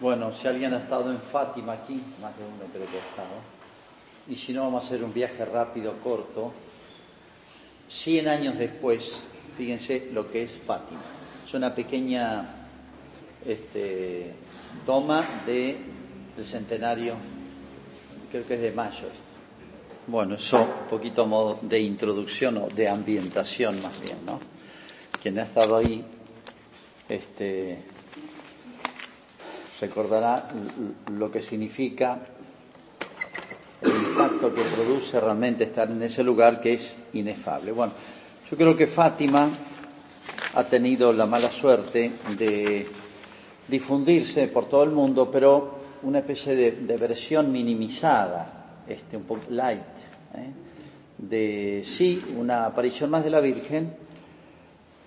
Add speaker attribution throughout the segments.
Speaker 1: Bueno, si alguien ha estado en Fátima aquí, más de uno creo que ha estado, y si no vamos a hacer un viaje rápido, corto, 100 años después, fíjense lo que es Fátima. Es una pequeña este, toma de, del centenario, creo que es de mayo. Bueno, eso un poquito modo de introducción o de ambientación más bien, ¿no? Quien ha estado ahí, este, recordará lo que significa el impacto que produce realmente estar en ese lugar que es inefable. Bueno, yo creo que Fátima ha tenido la mala suerte de difundirse por todo el mundo, pero una especie de, versión minimizada, este, un poco light, ¿eh? de sí, una aparición más de la Virgen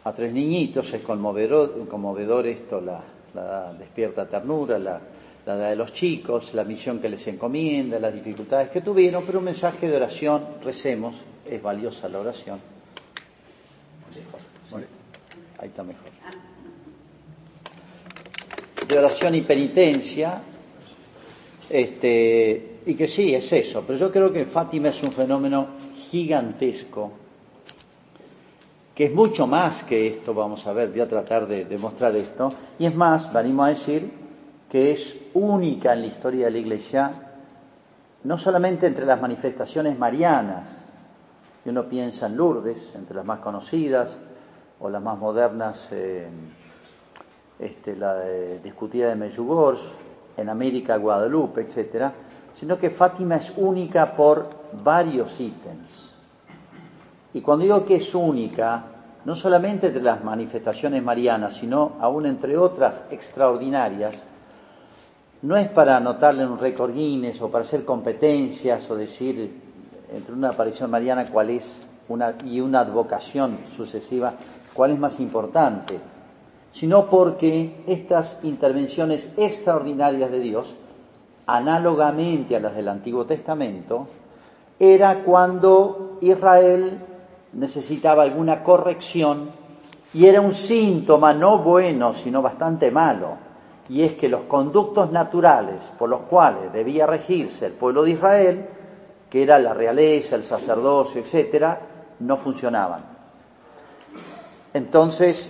Speaker 1: a tres niñitos, es conmovedor, conmovedor esto, la, la despierta ternura, la, la de los chicos, la misión que les encomienda, las dificultades que tuvieron, pero un mensaje de oración, recemos, es valiosa la oración. Ahí está mejor. De oración y penitencia, este, y que sí, es eso, pero yo creo que Fátima es un fenómeno gigantesco que es mucho más que esto, vamos a ver, voy a tratar de demostrar esto, y es más, venimos a decir que es única en la historia de la Iglesia, no solamente entre las manifestaciones marianas, y uno piensa en Lourdes, entre las más conocidas, o las más modernas, eh, este, la discutida de Medjugorje, en América Guadalupe, etcétera, sino que Fátima es única por varios ítems. Y cuando digo que es única, no solamente entre las manifestaciones marianas, sino aún entre otras extraordinarias, no es para anotarle un récord Guinness o para hacer competencias o decir entre una aparición mariana cuál es y una advocación sucesiva cuál es más importante, sino porque estas intervenciones extraordinarias de Dios, análogamente a las del Antiguo Testamento, era cuando Israel necesitaba alguna corrección y era un síntoma no bueno, sino bastante malo, y es que los conductos naturales por los cuales debía regirse el pueblo de Israel, que era la realeza, el sacerdocio, etcétera, no funcionaban. Entonces,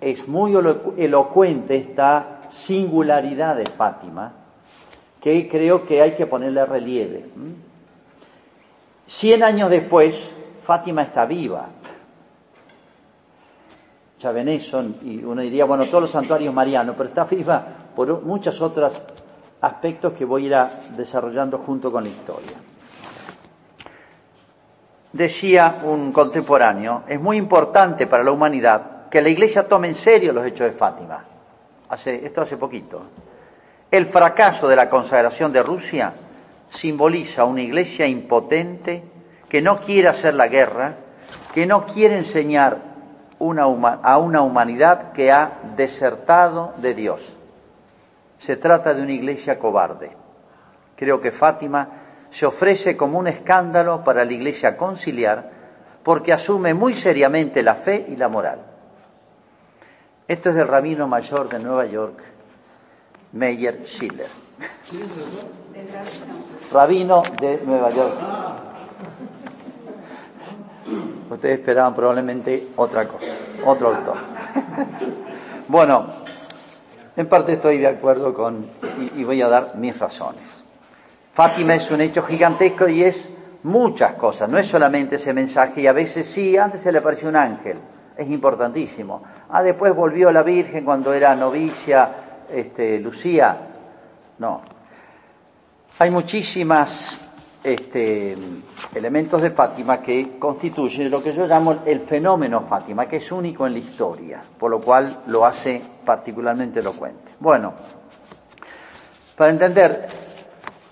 Speaker 1: es muy elocuente esta singularidad de Fátima, que creo que hay que ponerle relieve. Cien años después, Fátima está viva. Ya ven eso, y uno diría, bueno, todos los santuarios marianos, pero está viva por muchos otros aspectos que voy a ir desarrollando junto con la historia. Decía un contemporáneo, es muy importante para la humanidad que la Iglesia tome en serio los hechos de Fátima. Hace, esto hace poquito. El fracaso de la consagración de Rusia simboliza una Iglesia impotente que no quiere hacer la guerra, que no quiere enseñar a una humanidad que ha desertado de Dios. Se trata de una iglesia cobarde. Creo que Fátima se ofrece como un escándalo para la iglesia conciliar porque asume muy seriamente la fe y la moral. Esto es del rabino mayor de Nueva York, Meyer Schiller. Rabino de Nueva York. Ustedes esperaban probablemente otra cosa, otro autor. bueno, en parte estoy de acuerdo con, y, voy a dar mis razones. Fátima es un hecho gigantesco y es muchas cosas, no es solamente ese mensaje, y a veces sí, antes se le apareció un ángel, es importantísimo. Ah, después volvió la Virgen cuando era novicia, este, Lucía. No. Hay muchísimas este, elementos de Fátima que constituyen lo que yo llamo el fenómeno Fátima, que es único en la historia, por lo cual lo hace particularmente elocuente. Bueno, para entender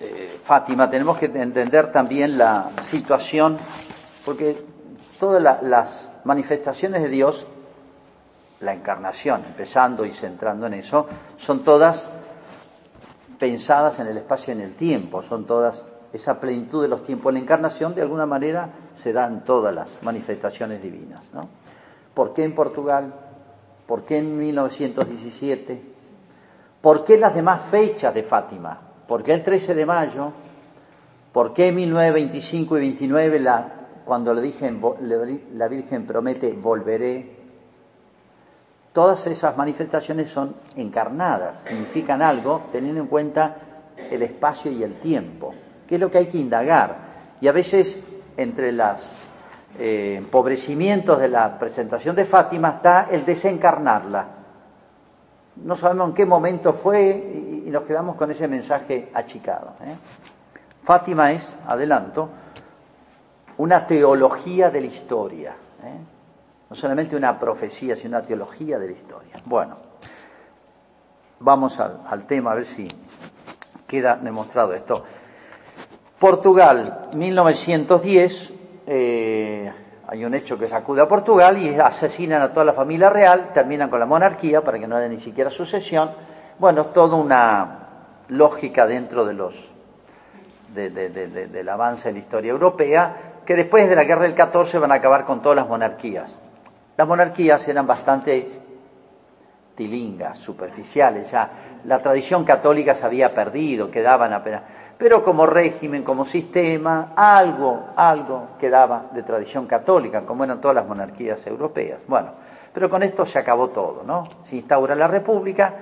Speaker 1: eh, Fátima tenemos que entender también la situación, porque todas las manifestaciones de Dios, la encarnación, empezando y centrando en eso, son todas pensadas en el espacio y en el tiempo, son todas esa plenitud de los tiempos. La encarnación, de alguna manera, se da en todas las manifestaciones divinas. ¿no? ¿Por qué en Portugal? ¿Por qué en 1917? ¿Por qué las demás fechas de Fátima? ¿Por qué el 13 de mayo? ¿Por qué 1925 y 29 la, cuando le dije, la Virgen promete volveré? Todas esas manifestaciones son encarnadas, significan algo teniendo en cuenta el espacio y el tiempo, que es lo que hay que indagar. Y a veces entre los eh, empobrecimientos de la presentación de Fátima está el desencarnarla. No sabemos en qué momento fue y, nos quedamos con ese mensaje achicado. ¿eh? Fátima es, adelanto, una teología de la historia. ¿eh? No solamente una profecía, sino una teología de la historia. Bueno, vamos al, tema a ver si queda demostrado esto. Portugal, 1910, eh, hay un hecho que sacude a Portugal y asesinan a toda la familia real, terminan con la monarquía para que no haya ni siquiera sucesión. Bueno, toda una lógica dentro de los del avance en la historia europea, que después de la guerra del 14 van a acabar con todas las monarquías. Las monarquías eran bastante tilingas, superficiales, ya la tradición católica se había perdido, quedaban apenas. Pero como régimen, como sistema, algo, algo quedaba de tradición católica, como eran todas las monarquías europeas. Bueno, pero con esto se acabó todo, ¿no? Se instaura la república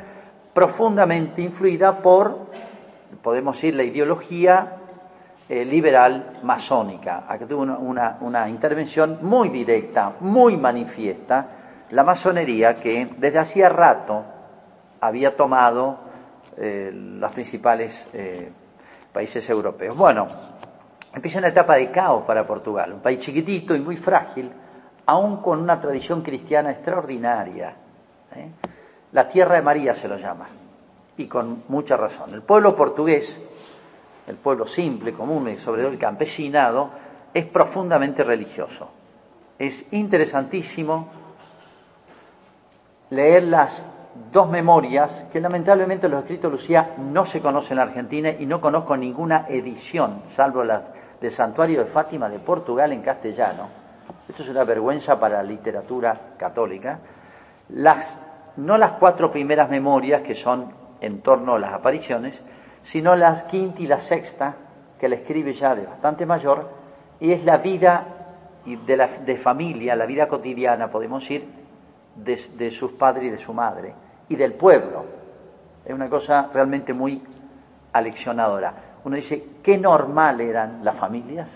Speaker 1: profundamente influida por, podemos decir, la ideología eh, liberal masónica, a que tuvo una, intervención muy directa, muy manifiesta, la masonería que desde hacía rato había tomado eh, los principales eh, países europeos. Bueno, empieza una etapa de caos para Portugal, un país chiquitito y muy frágil, aún con una tradición cristiana extraordinaria. La tierra de María se lo llama, y con mucha razón. El pueblo portugués el pueblo simple, común y sobre todo el campesinado, es profundamente religioso. Es interesantísimo leer las dos memorias que lamentablemente los escritos de Lucía no se conocen en Argentina y no conozco ninguna edición, salvo las del Santuario de Fátima de Portugal en castellano. Esto es una vergüenza para la literatura católica. Las, no las cuatro primeras memorias que son en torno a las apariciones, sino la quinta y la sexta, que la escribe ya de bastante mayor, y es la vida de, de familia, la vida cotidiana, podemos decir, de, de sus padres y de su madre, y del pueblo. Es una cosa realmente muy aleccionadora. Uno dice, qué normal eran las familias,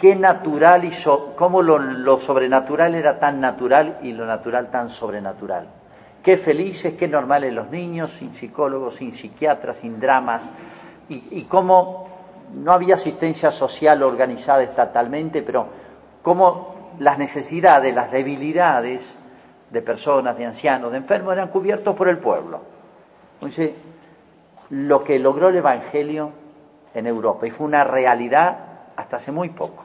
Speaker 1: qué natural y cómo lo, lo, sobrenatural era tan natural y lo natural tan sobrenatural. Qué felices, qué normales los niños, sin psicólogos, sin psiquiatras, sin dramas, y, cómo no había asistencia social organizada estatalmente, pero cómo las necesidades, las debilidades de personas, de ancianos, de enfermos eran cubiertos por el pueblo. Entonces, lo que logró el Evangelio en Europa, y fue una realidad hasta hace muy poco.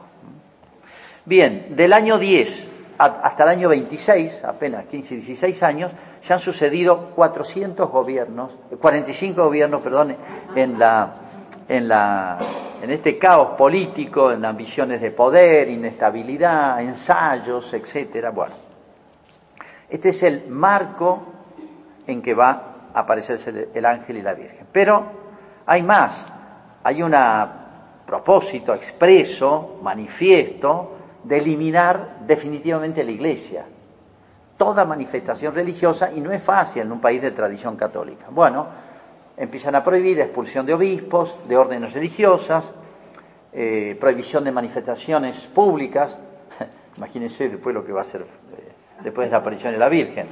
Speaker 1: Bien, del año 10 hasta el año 26, apenas 15, 16 años, ya han sucedido 400 gobiernos, 45 gobiernos, perdón, en la, en la, en este caos político, en ambiciones de poder, inestabilidad, ensayos, etcétera. Bueno, este es el marco en que va a aparecerse el ángel y la Virgen. Pero hay más, hay un propósito expreso, manifiesto, de eliminar definitivamente la Iglesia toda manifestación religiosa y no es fácil en un país de tradición católica. Bueno, empiezan a prohibir la expulsión de obispos, de órdenes religiosas, eh, prohibición de manifestaciones públicas. Imagínense después lo que va a ser eh, después de la aparición de la Virgen.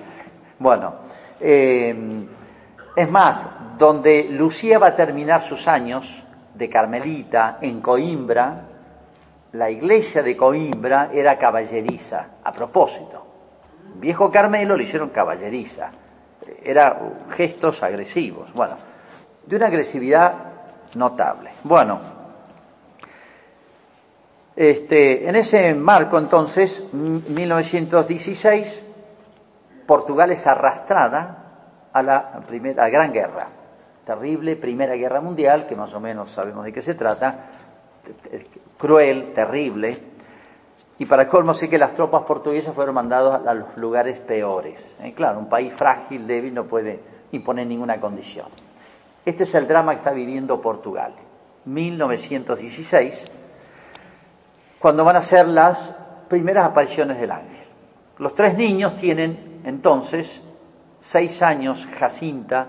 Speaker 1: Bueno, eh, es más, donde Lucía va a terminar sus años de Carmelita en Coimbra, la iglesia de Coimbra era caballeriza, a propósito viejo Carmelo le hicieron caballeriza. Era gestos agresivos. Bueno, de una agresividad notable. Bueno, este, en ese marco entonces, 1916, Portugal es arrastrada a la, primera, a la Gran Guerra, terrible Primera Guerra Mundial, que más o menos sabemos de qué se trata, cruel, terrible, y para colmo sí que las tropas portuguesas fueron mandadas a los lugares peores. ¿eh? Claro, un país frágil, débil, no puede imponer ninguna condición. Este es el drama que está viviendo Portugal. 1916, cuando van a ser las primeras apariciones del ángel. Los tres niños tienen entonces seis años Jacinta,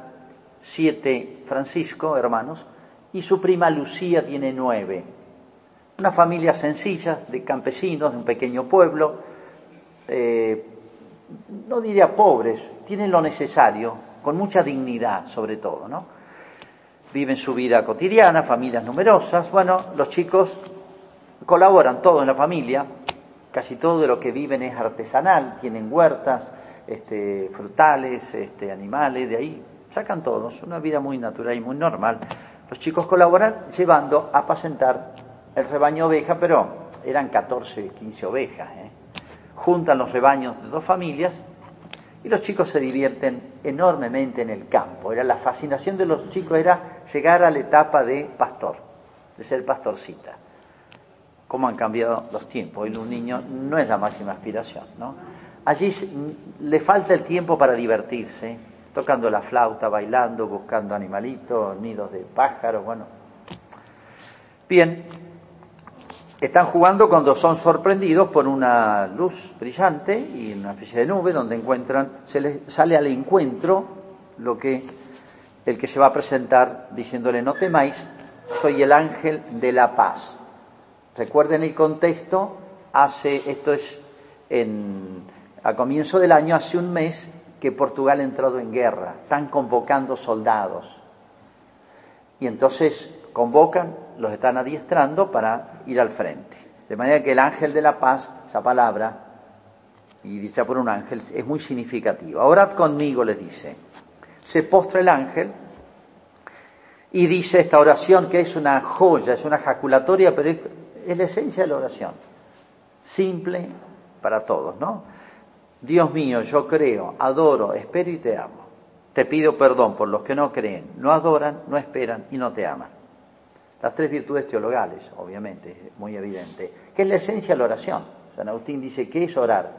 Speaker 1: siete Francisco, hermanos, y su prima Lucía tiene nueve. Una familia sencilla de campesinos de un pequeño pueblo, eh, no diría pobres, tienen lo necesario, con mucha dignidad sobre todo, ¿no? Viven su vida cotidiana, familias numerosas, bueno, los chicos colaboran todos en la familia, casi todo de lo que viven es artesanal, tienen huertas, este, frutales, este, animales, de ahí sacan todos, una vida muy natural y muy normal. Los chicos colaboran llevando a apacentar el rebaño oveja, pero eran 14, 15 ovejas. ¿eh? Juntan los rebaños de dos familias y los chicos se divierten enormemente en el campo. Era la fascinación de los chicos era llegar a la etapa de pastor, de ser pastorcita. Cómo han cambiado los tiempos. Hoy un niño no es la máxima aspiración, ¿no? Allí le falta el tiempo para divertirse, tocando la flauta, bailando, buscando animalitos, nidos de pájaros, bueno. Bien, están jugando cuando son sorprendidos por una luz brillante y una especie de nube donde encuentran, se les sale al encuentro lo que el que se va a presentar diciéndole no temáis, soy el ángel de la paz. Recuerden el contexto, hace, esto es en, a comienzo del año, hace un mes, que Portugal ha entrado en guerra, están convocando soldados. Y entonces convocan, los están adiestrando para ir al frente. De manera que el ángel de la paz, esa palabra, y dicha por un ángel, es muy significativa. Orad conmigo, les dice. Se postra el ángel y dice esta oración que es una joya, es una jaculatoria, pero es, es la esencia de la oración. Simple para todos, ¿no? Dios mío, yo creo, adoro, espero y te amo. Te pido perdón por los que no creen, no adoran, no esperan y no te aman. Las tres virtudes teologales, obviamente, es muy evidente, que es la esencia de la oración. San Agustín dice que es orar,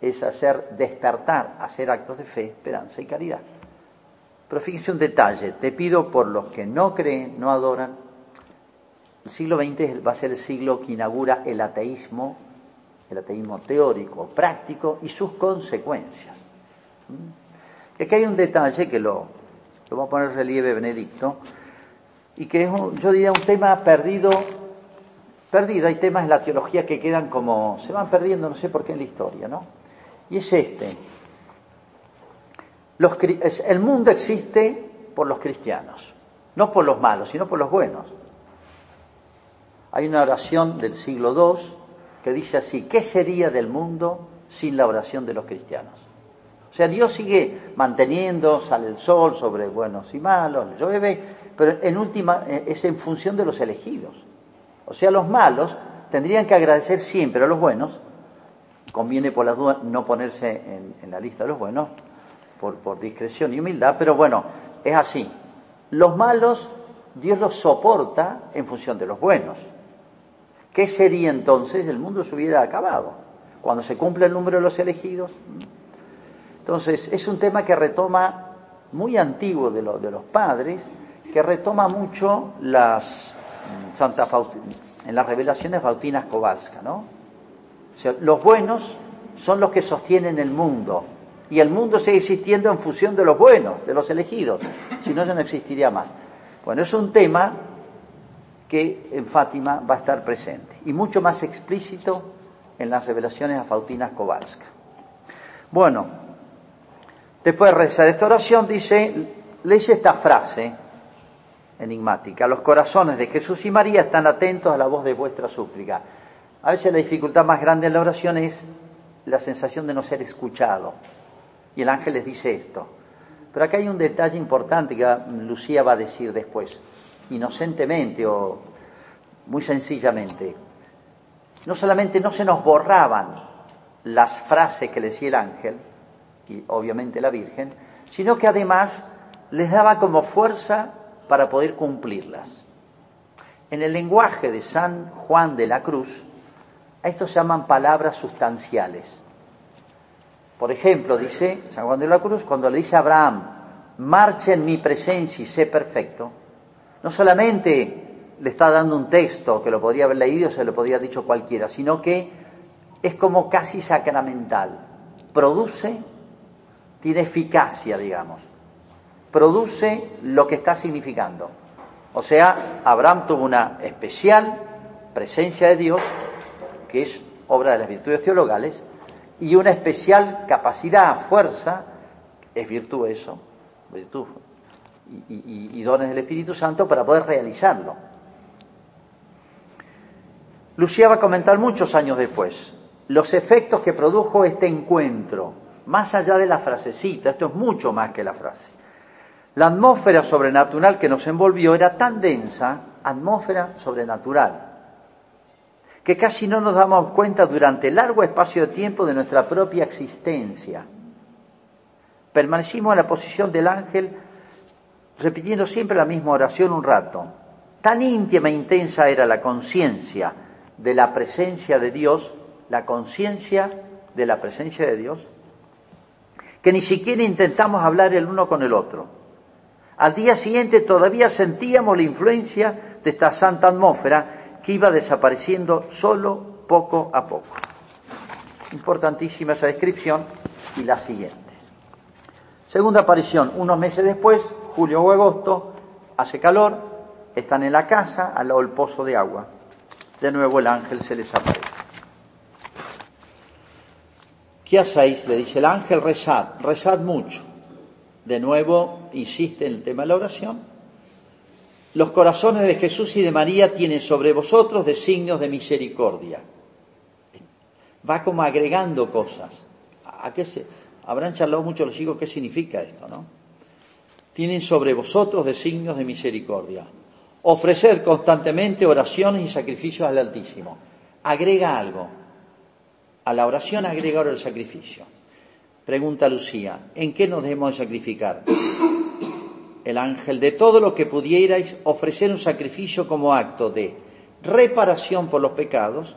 Speaker 1: es hacer despertar, hacer actos de fe, esperanza y caridad. Pero fíjense un detalle, te pido por los que no creen, no adoran. El siglo XX va a ser el siglo que inaugura el ateísmo el ateísmo teórico, práctico y sus consecuencias. ¿Mm? Aquí hay un detalle que lo, lo va a poner relieve Benedicto, y que es, yo diría, un tema perdido, perdido. Hay temas en la teología que quedan como, se van perdiendo, no sé por qué en la historia, ¿no? Y es este. El mundo existe por los cristianos, no por los malos, sino por los buenos. Hay una oración del siglo II que dice así, ¿qué sería del mundo sin la oración de los cristianos? O sea, Dios sigue manteniendo, sale el sol sobre buenos y malos, llueve, pero en última eh, es en función de los elegidos. O sea, los malos tendrían que agradecer siempre a los buenos, conviene por la duda no ponerse en, la lista de los buenos, por discreción y humildad, pero bueno, es así. Los malos, Dios los soporta en función de los buenos. ¿Qué sería entonces? El mundo se hubiera acabado. Cuando se cumple el número de los elegidos. Entonces, es un tema que retoma muy antiguo de, de los padres, que retoma mucho las Santa en las revelaciones bautinas Kowalska, ¿no? Los buenos son los que sostienen el mundo, y el mundo sigue existiendo en función de los buenos, de los elegidos, si no ya no existiría más. Bueno, es un tema que en Fátima va a estar presente y mucho más explícito en las revelaciones a Fautina Kowalska. Bueno, después de rezar esta oración, dice, le dice esta frase enigmática, los corazones de Jesús y María están atentos a la voz de vuestra súplica. A veces la dificultad más grande en la oración es la sensación de no ser escuchado. Y el ángel les dice esto. Pero acá hay un detalle importante que Lucía va a decir después inocentemente o muy sencillamente. No solamente no se nos borraban las frases que le decía el ángel, y obviamente la Virgen, sino que además les daba como fuerza para poder cumplirlas. En el lenguaje de San Juan de la Cruz, a esto se llaman palabras sustanciales. Por ejemplo, dice San Juan de la Cruz, cuando le dice a Abraham, marcha en mi presencia y sé perfecto, no solamente le está dando un texto que lo podría haber leído, se lo podría haber dicho cualquiera, sino que es como casi sacramental. Produce, tiene eficacia, digamos. Produce lo que está significando. O sea, Abraham tuvo una especial presencia de Dios, que es obra de las virtudes teologales, y una especial capacidad, fuerza, es virtud eso, virtud y, dones del Espíritu Santo para poder realizarlo. Lucía va a comentar muchos años después los efectos que produjo este encuentro, más allá de la frasecita, esto es mucho más que la frase. La atmósfera sobrenatural que nos envolvió era tan densa, atmósfera sobrenatural, que casi no nos damos cuenta durante largo espacio de tiempo de nuestra propia existencia. Permanecimos en la posición del ángel repitiendo siempre la misma oración un rato. Tan íntima e intensa era la conciencia de la presencia de Dios, la conciencia de la presencia de Dios, que ni siquiera intentamos hablar el uno con el otro. Al día siguiente todavía sentíamos la influencia de esta santa atmósfera que iba desapareciendo solo poco a poco. Importantísima esa descripción y la siguiente. Segunda aparición, unos meses después, julio o agosto, hace calor, están en la casa al lado del pozo de agua de nuevo el ángel se les aparece. ¿Qué hacéis? Le dice el ángel, rezad, rezad mucho. De nuevo insiste en el tema de la oración. Los corazones de Jesús y de María tienen sobre vosotros designios de misericordia. Va como agregando cosas. ¿A qué se, habrán charlado mucho los hijos qué significa esto, ¿no? Tienen sobre vosotros designios de misericordia. Ofrecer constantemente oraciones y sacrificios al Altísimo. Agrega algo. A la oración agrega ahora el sacrificio. Pregunta Lucía, ¿en qué nos debemos sacrificar? El ángel, de todo lo que pudierais ofrecer un sacrificio como acto de reparación por los pecados,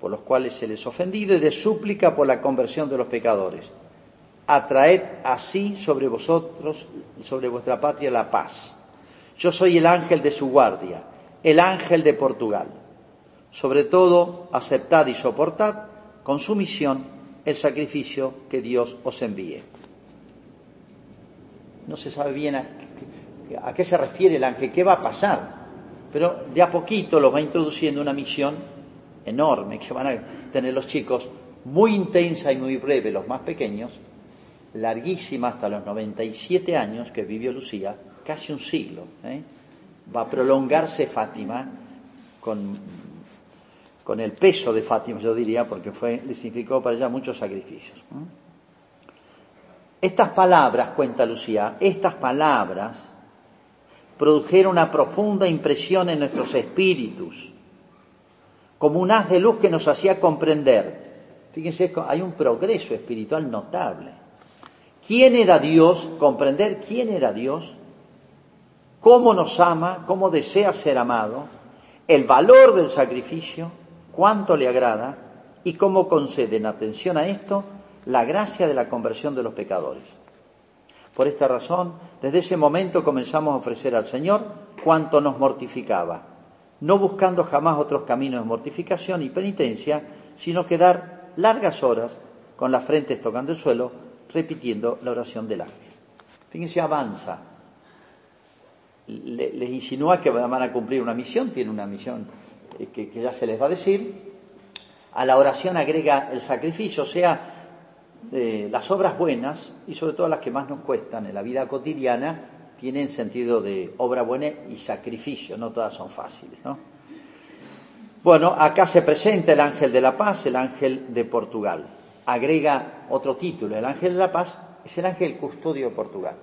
Speaker 1: por los cuales se les ofendido, y de súplica por la conversión de los pecadores. Atraed así sobre vosotros, sobre vuestra patria, la paz yo soy el ángel de su guardia, el ángel de Portugal. Sobre todo, aceptad y soportad con sumisión el sacrificio que Dios os envíe. No se sabe bien a, qué se refiere el ángel, qué va a pasar, pero de a poquito los va introduciendo una misión enorme que van a tener los chicos, muy intensa y muy breve, los más pequeños, larguísima hasta los 97 años que vivió Lucía, casi un siglo. ¿eh? Va a prolongarse Fátima con, con, el peso de Fátima, yo diría, porque fue, le significó para ella muchos sacrificios. Estas palabras, cuenta Lucía, estas palabras produjeron una profunda impresión en nuestros espíritus, como un haz de luz que nos hacía comprender. Fíjense, hay un progreso espiritual notable. ¿Quién era Dios? Comprender quién era Dios. Cómo nos ama, cómo desea ser amado, el valor del sacrificio, cuánto le agrada y cómo concede en atención a esto la gracia de la conversión de los pecadores. Por esta razón, desde ese momento comenzamos a ofrecer al Señor cuanto nos mortificaba, no buscando jamás otros caminos de mortificación y penitencia, sino quedar largas horas con las frentes tocando el suelo, repitiendo la oración del ángel. Fíjense, avanza les insinúa que van a cumplir una misión, tiene una misión eh, que, ya se les va a decir. A la oración agrega el sacrificio, o sea, eh, las obras buenas y sobre todo las que más nos cuestan en la vida cotidiana tienen sentido de obra buena y sacrificio, no todas son fáciles, ¿no? Bueno, acá se presenta el ángel de la paz, el ángel de Portugal. Agrega otro título, el ángel de la paz es el ángel custodio de Portugal.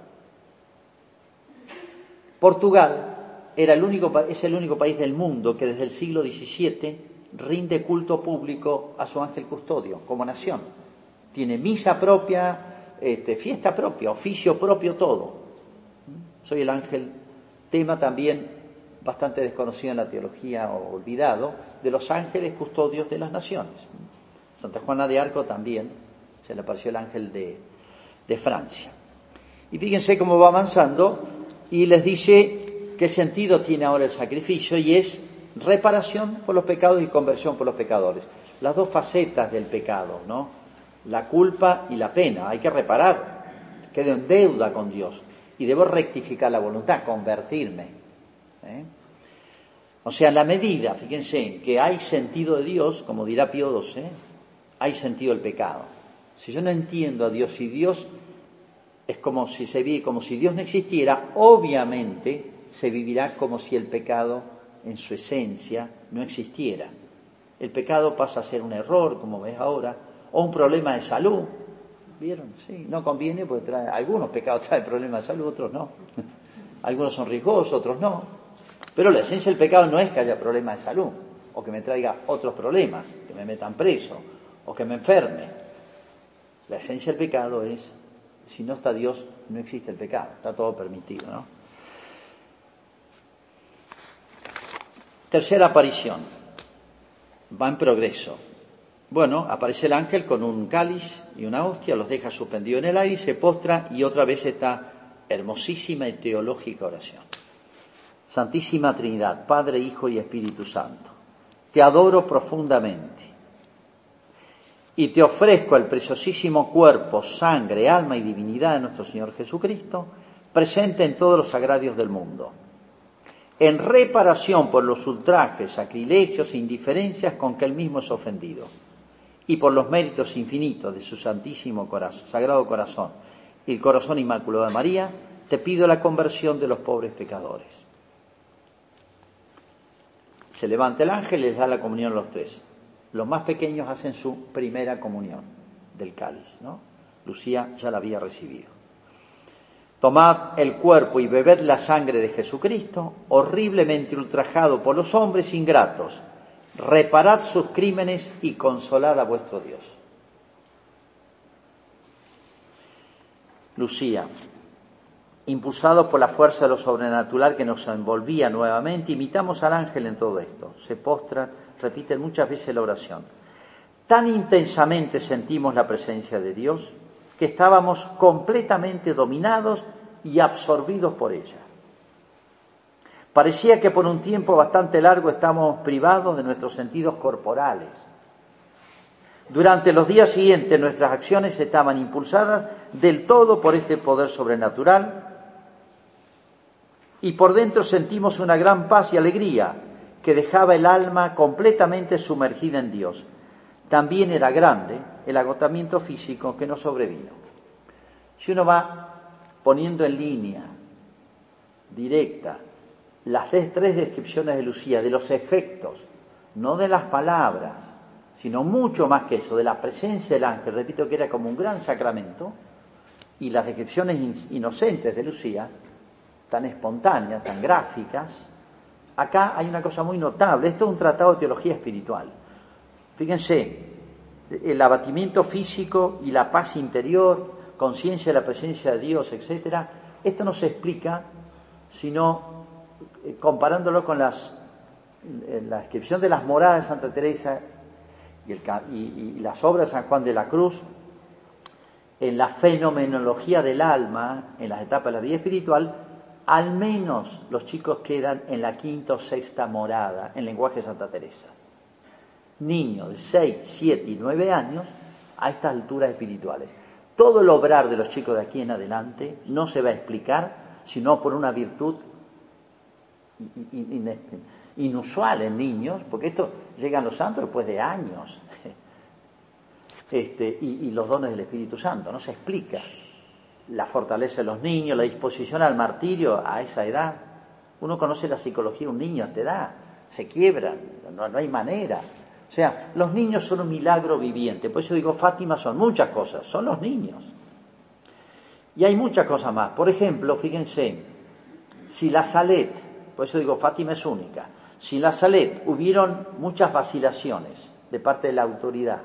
Speaker 1: Portugal era el único, es el único país del mundo que desde el siglo XVII rinde culto público a su ángel custodio como nación. Tiene misa propia, este, fiesta propia, oficio propio, todo. Soy el ángel, tema también bastante desconocido en la teología o olvidado, de los ángeles custodios de las naciones. Santa Juana de Arco también se le apareció el ángel de, Francia. Y fíjense cómo va avanzando y les dice qué sentido tiene ahora el sacrificio y es reparación por los pecados y conversión por los pecadores. Las dos facetas del pecado, ¿no? La culpa y la pena. Hay que reparar. Quedo en deuda con Dios y debo rectificar la voluntad, convertirme. ¿eh? O sea, la medida, fíjense, que hay sentido de Dios, como dirá Pío XII, hay sentido del pecado. Si yo no entiendo a Dios y Dios es como si se vive como si Dios no existiera, obviamente se vivirá como si el pecado en su esencia no existiera. El pecado pasa a ser un error, como ves ahora, o un problema de salud. ¿Vieron? Sí, no conviene porque trae, algunos pecados traen problemas de salud, otros no. algunos son riesgosos, otros no. Pero la esencia del pecado no es que haya problemas de salud, o que me traiga otros problemas, que me metan preso, o que me enferme. La esencia del pecado es si no está Dios, no existe el pecado, está todo permitido, ¿no? Tercera aparición, va en progreso. Bueno, aparece el ángel con un cáliz y una hostia, los deja suspendidos en el aire, se postra y otra vez esta hermosísima y teológica oración. Santísima Trinidad, Padre, Hijo y Espíritu Santo, te adoro profundamente y te ofrezco el preciosísimo cuerpo, sangre, alma y divinidad de nuestro Señor Jesucristo, presente en todos los agrarios del mundo, en reparación por los ultrajes, sacrilegios e indiferencias con que él mismo es ofendido, y por los méritos infinitos de su santísimo corazón, sagrado corazón y el corazón inmaculado de María, te pido la conversión de los pobres pecadores. Se levanta el ángel y les da la comunión a los tres los más pequeños hacen su primera comunión del cáliz, ¿no? Lucía ya la había recibido. Tomad el cuerpo y bebed la sangre de Jesucristo, horriblemente ultrajado por los hombres ingratos. Reparad sus crímenes y consolad a vuestro Dios. Lucía, impulsados por la fuerza de lo sobrenatural que nos envolvía nuevamente, imitamos al ángel en todo esto. Se postra repiten muchas veces la oración. Tan intensamente sentimos la presencia de Dios que estábamos completamente dominados y absorbidos por ella. Parecía que por un tiempo bastante largo estábamos privados de nuestros sentidos corporales. Durante los días siguientes nuestras acciones estaban impulsadas del todo por este poder sobrenatural y por dentro sentimos una gran paz y alegría que dejaba el alma completamente sumergida en Dios. También era grande el agotamiento físico que nos sobrevino. Si uno va poniendo en línea directa las tres descripciones de Lucía, de los efectos, no de las palabras, sino mucho más que eso, de la presencia del ángel, repito que era como un gran sacramento, y las descripciones inocentes de Lucía, tan espontáneas, tan gráficas, acá hay una cosa muy notable. Esto es un tratado de teología espiritual. Fíjense, el abatimiento físico y la paz interior, conciencia de la presencia de Dios, etcétera, esto no se explica sino eh, comparándolo con las, eh, la descripción de las moradas de Santa Teresa y, y las obras de San Juan de la Cruz, en la fenomenología del alma, en las etapas de la vida espiritual, al menos los chicos quedan en la quinta o sexta morada, en lenguaje de Santa Teresa. Niños de 6, 7 y 9 años a estas alturas espirituales. Todo el obrar de los chicos de aquí en adelante no se va a explicar sino por una virtud inusual en niños, porque esto llegan los santos después de años, este, y los dones del Espíritu Santo, no se explica la fortaleza de los niños, la disposición al martirio a esa edad. Uno conoce la psicología de un niño a esta edad, se quiebran, no, no hay manera. O sea, los niños son un milagro viviente. Por eso digo, Fátima son muchas cosas, son los niños. Y hay muchas cosas más. Por ejemplo, fíjense, si la Salet, por eso digo, Fátima es única, si la Salet hubieron muchas vacilaciones de parte de la autoridad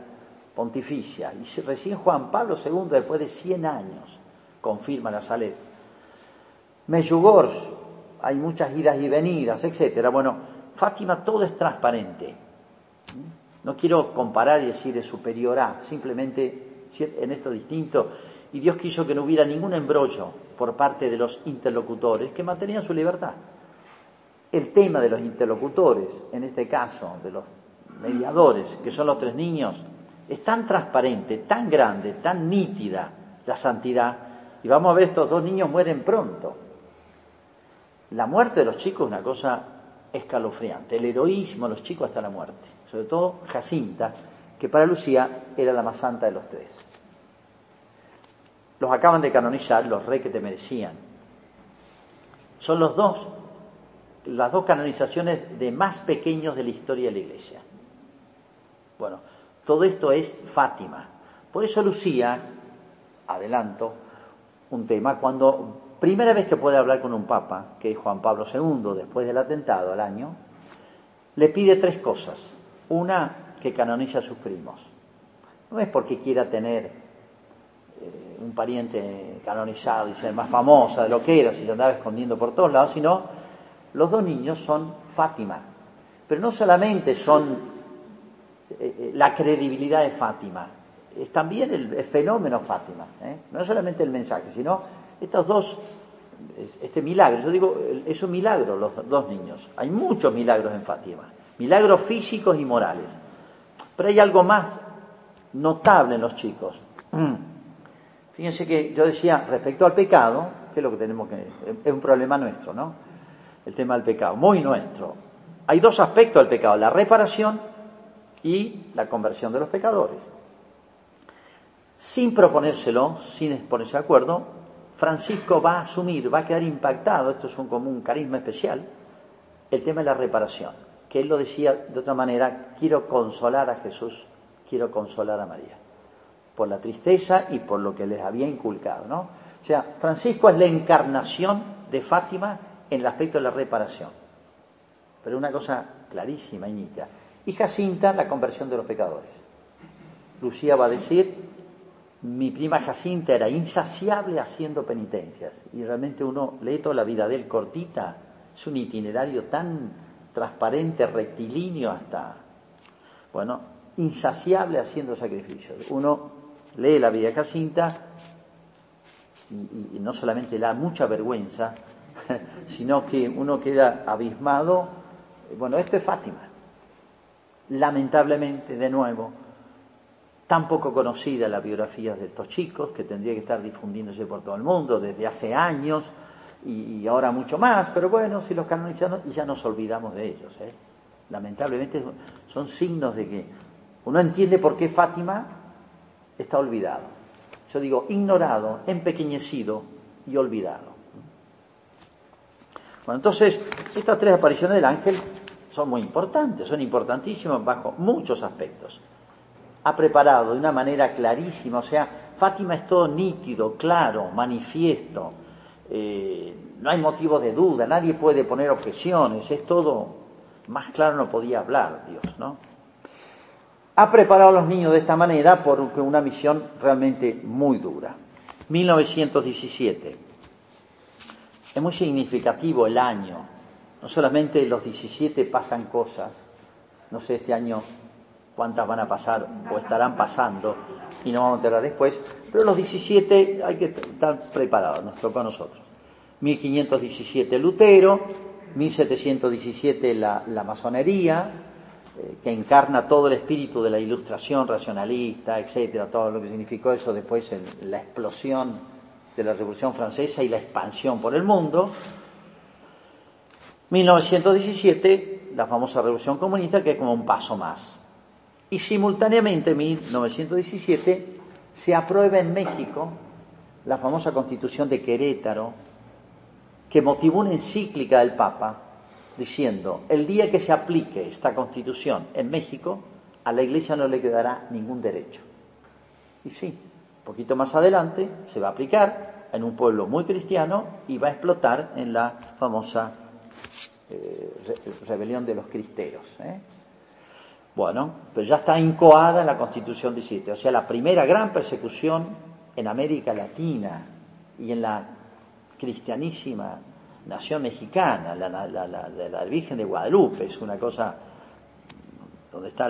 Speaker 1: pontificia, y recién Juan Pablo II, después de 100 años, confirma la Salet. Meyugors, hay muchas idas y venidas, etcétera. Bueno, Fátima todo es transparente. No quiero comparar y decir es superior a, simplemente en esto distinto. y Dios quiso que no hubiera ningún embrollo por parte de los interlocutores que mantenían su libertad. El tema de los interlocutores, en este caso de los mediadores, que son los tres niños, es tan transparente, tan grande, tan nítida la santidad, y vamos a ver estos dos niños mueren pronto. La muerte de los chicos es una cosa escalofriante, el heroísmo de los chicos hasta la muerte, sobre todo Jacinta, que para Lucía era la más santa de los tres. Los acaban de canonizar los reyes que te merecían. Son los dos, las dos canonizaciones de más pequeños de la historia de la Iglesia. Bueno, todo esto es Fátima. Por eso Lucía, adelanto, un tema, cuando primera vez que puede hablar con un papa, que es Juan Pablo II, después del atentado al año, le pide tres cosas. Una, que canonice a sus primos. No es porque quiera tener eh, un pariente canonizado y ser más famosa de lo que era, si se andaba escondiendo por todos lados, sino los dos niños son Fátima. Pero no solamente son eh, eh, la credibilidad de Fátima, es también el, fenómeno Fátima. No solamente el mensaje, sino estos dos, este milagro. Yo digo, es un milagro los dos niños. Hay muchos milagros en Fátima, milagros físicos y morales. Pero hay algo más notable en los chicos. Fíjense que yo decía, respecto al pecado, que es lo que tenemos que... es un problema nuestro, ¿no? El tema del pecado, muy nuestro. Hay dos aspectos del pecado, la reparación y la conversión de los pecadores. Sin proponérselo, sin ponerse de acuerdo, Francisco va a asumir, va a quedar impactado, esto es un, carisma especial, el tema de la reparación. Que él lo decía de otra manera, quiero consolar a Jesús, quiero consolar a María por la tristeza y por lo que les había inculcado, ¿no? O sea, Francisco es la encarnación de Fátima en el aspecto de la reparación. Pero una cosa clarísima nítida. Y Jacinta, la conversión de los pecadores. Lucía va a decir, mi prima Jacinta era insaciable haciendo penitencias. Y realmente uno lee toda la vida de él cortita, es un itinerario tan transparente, rectilíneo hasta, bueno, insaciable haciendo sacrificios. Uno lee la vida de Jacinta y, no solamente le da mucha vergüenza, sino que uno queda abismado. Bueno, esto es Fátima. Lamentablemente, de nuevo, tan poco conocida la biografía de estos chicos, que tendría que estar difundiéndose por todo el mundo desde hace años y, ahora mucho más, pero bueno, si los canonizamos y ya nos olvidamos de ellos. ¿eh? Lamentablemente son signos de que uno entiende por qué Fátima está olvidado. Yo digo ignorado, empequeñecido y olvidado. Bueno, entonces, estas tres apariciones del ángel son muy importantes, son importantísimas bajo muchos aspectos. Ha preparado de una manera clarísima, o sea, Fátima es todo nítido, claro, manifiesto, eh, no hay motivo de duda, nadie puede poner objeciones, es todo, más claro no podía hablar Dios, ¿no? ha preparado a los niños de esta manera por una misión realmente muy dura. 1917. Es muy significativo el año. No solamente los 17 pasan cosas, no sé este año cuántas van a pasar o estarán pasando y no vamos a enterar después, pero los 17 hay que estar preparados, nos toca a nosotros. 1517 Lutero, 1717 la, la masonería, eh, que encarna todo el espíritu de la ilustración racionalista, etcétera, todo lo que significó eso después en la explosión de la Revolución Francesa y la expansión por el mundo. 1917, la famosa Revolución Comunista, que es como un paso más. Y simultáneamente, en 1917, se aprueba en México la famosa Constitución de Querétaro, que motivó una encíclica del Papa diciendo, el día que se aplique esta constitución en México, a la Iglesia no le quedará ningún derecho. Y sí, poquito más adelante se va a aplicar en un pueblo muy cristiano y va a explotar en la famosa eh, rebelión de los cristeros. ¿eh? Bueno, pero ya está incoada en la Constitución 17, o sea, la primera gran persecución en América Latina y en la cristianísima nación mexicana, la, la, la, Virgen de Guadalupe, es una cosa donde está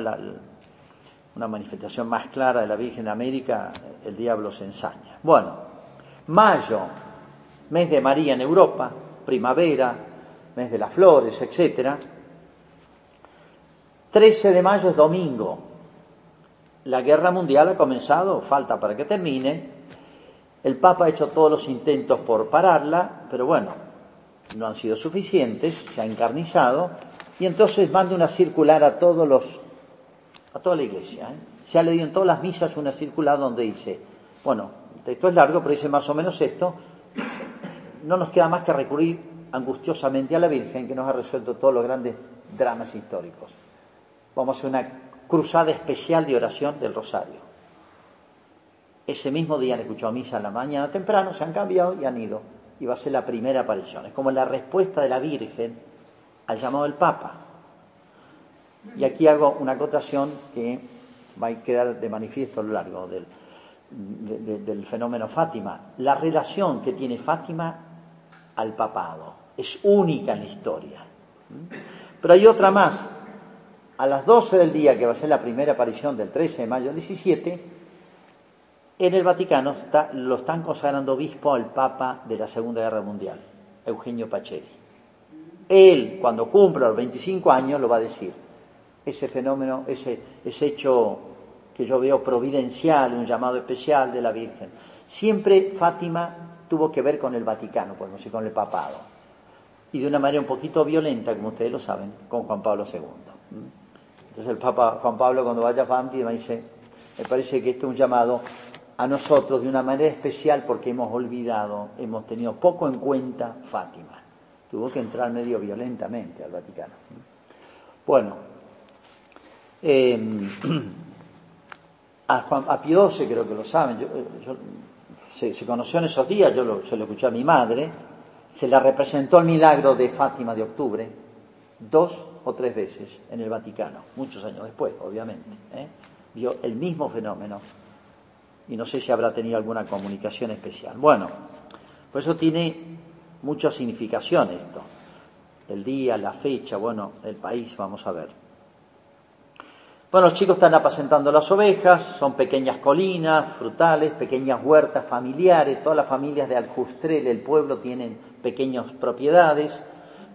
Speaker 1: una manifestación más clara de la Virgen América, el diablo se ensaña. Bueno, mayo, mes de María en Europa, primavera, mes de las flores, etcétera. 13 de mayo es domingo. La guerra mundial ha comenzado, falta para que termine. El Papa ha hecho todos los intentos por pararla, pero bueno, no han sido suficientes, se ha encarnizado, y entonces manda una circular a todos los, a toda la iglesia. ¿eh? Se ha leído en todas las misas una circular donde dice, bueno, el texto es largo, pero dice más o menos esto, no nos queda más que recurrir angustiosamente a la Virgen que nos ha resuelto todos los grandes dramas históricos. Vamos a hacer una cruzada especial de oración del Rosario. Ese mismo día han escuchado misa en la mañana temprano, se han cambiado y han ido. Y va a ser la primera aparición. Es como la respuesta de la Virgen al llamado del Papa. Y aquí hago una acotación que va a quedar de manifiesto a lo largo del, del fenómeno Fátima. La relación que tiene Fátima al papado es única en la historia. Pero hay otra más. A las 12 del día, que va a ser la primera aparición del 13 de mayo del 17, en el Vaticano lo están consagrando obispo al Papa de la Segunda Guerra Mundial, Eugenio Pacelli. Él, cuando cumpla los 25 años, lo va a decir. Ese fenómeno, ese, ese hecho que yo veo providencial, un llamado especial de la Virgen. Siempre Fátima tuvo que ver con el Vaticano, pues no con el papado. Y de una manera un poquito violenta, como ustedes lo saben, con Juan Pablo II. Entonces el Papa Juan Pablo cuando vaya a Fátima dice, me parece que esto es un llamado a nosotros de una manera especial porque hemos olvidado, hemos tenido poco en cuenta Fátima. Tuvo que entrar medio violentamente al Vaticano. Bueno, eh, a, Juan, XII creo que lo saben, se, conoció en esos días, yo lo, se lo escuché a mi madre, se le representó el milagro de Fátima de octubre dos o tres veces en el Vaticano, muchos años después, obviamente. ¿eh? Vio el mismo fenómeno y no sé si habrá tenido alguna comunicación especial. Bueno, por eso tiene mucha significación esto. El día, la fecha, bueno, el país, vamos a ver. Bueno, los chicos están apacentando las ovejas, son pequeñas colinas, frutales, pequeñas huertas familiares, todas las familias de Aljustrel, el pueblo, tienen pequeñas propiedades,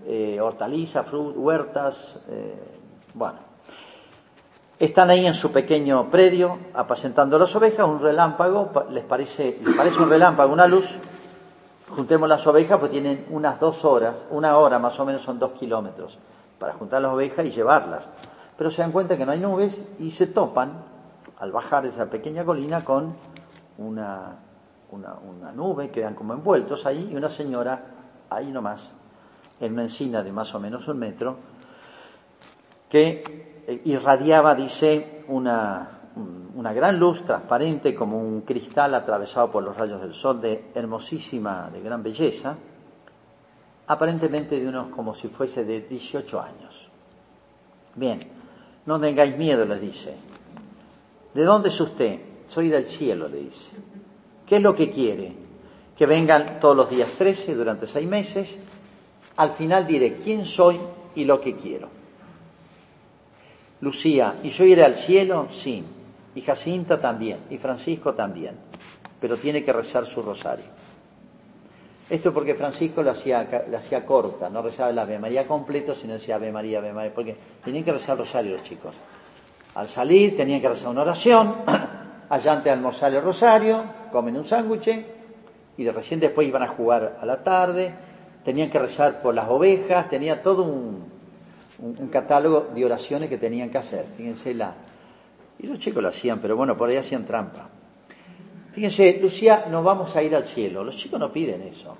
Speaker 1: eh, hortalizas, huertas, eh, bueno. Están ahí en su pequeño predio apacentando las ovejas, un relámpago, les parece, les parece un relámpago, una luz, juntemos las ovejas, pues tienen unas dos horas, una hora más o menos son dos kilómetros, para juntar las ovejas y llevarlas pero se dan cuenta que no hay nubes y se topan al bajar esa pequeña colina con una, una, nube, quedan como envueltos ahí y una señora ahí nomás, en una encina de más o menos un metro, que eh, irradiaba, dice, una, una gran luz transparente como un cristal atravesado por los rayos del sol, de hermosísima, de gran belleza, aparentemente de unos como si fuese de 18 años. Bien, no tengáis miedo, les dice. ¿De dónde es usted? Soy del cielo, le dice. ¿Qué es lo que quiere? Que vengan todos los días 13 durante seis meses. Al final diré quién soy y lo que quiero. Lucía, ¿y yo iré al cielo? Sí. Y Jacinta también. Y Francisco también. Pero tiene que rezar su rosario. Esto porque Francisco lo hacía, corta, no rezaba el Ave María completo, sino decía Ave María, Ave María, porque tenían que rezar rosario los chicos. Al salir tenían que rezar una oración, allá antes de almorzar el rosario, comen un sándwich y de recién después iban a jugar a la tarde, tenían que rezar por las ovejas, tenía todo un, un, catálogo de oraciones que tenían que hacer, fíjense la. Y los chicos lo hacían, pero bueno, por ahí hacían trampa. Fíjense, Lucía, nos vamos a ir al cielo. Los chicos no piden eso.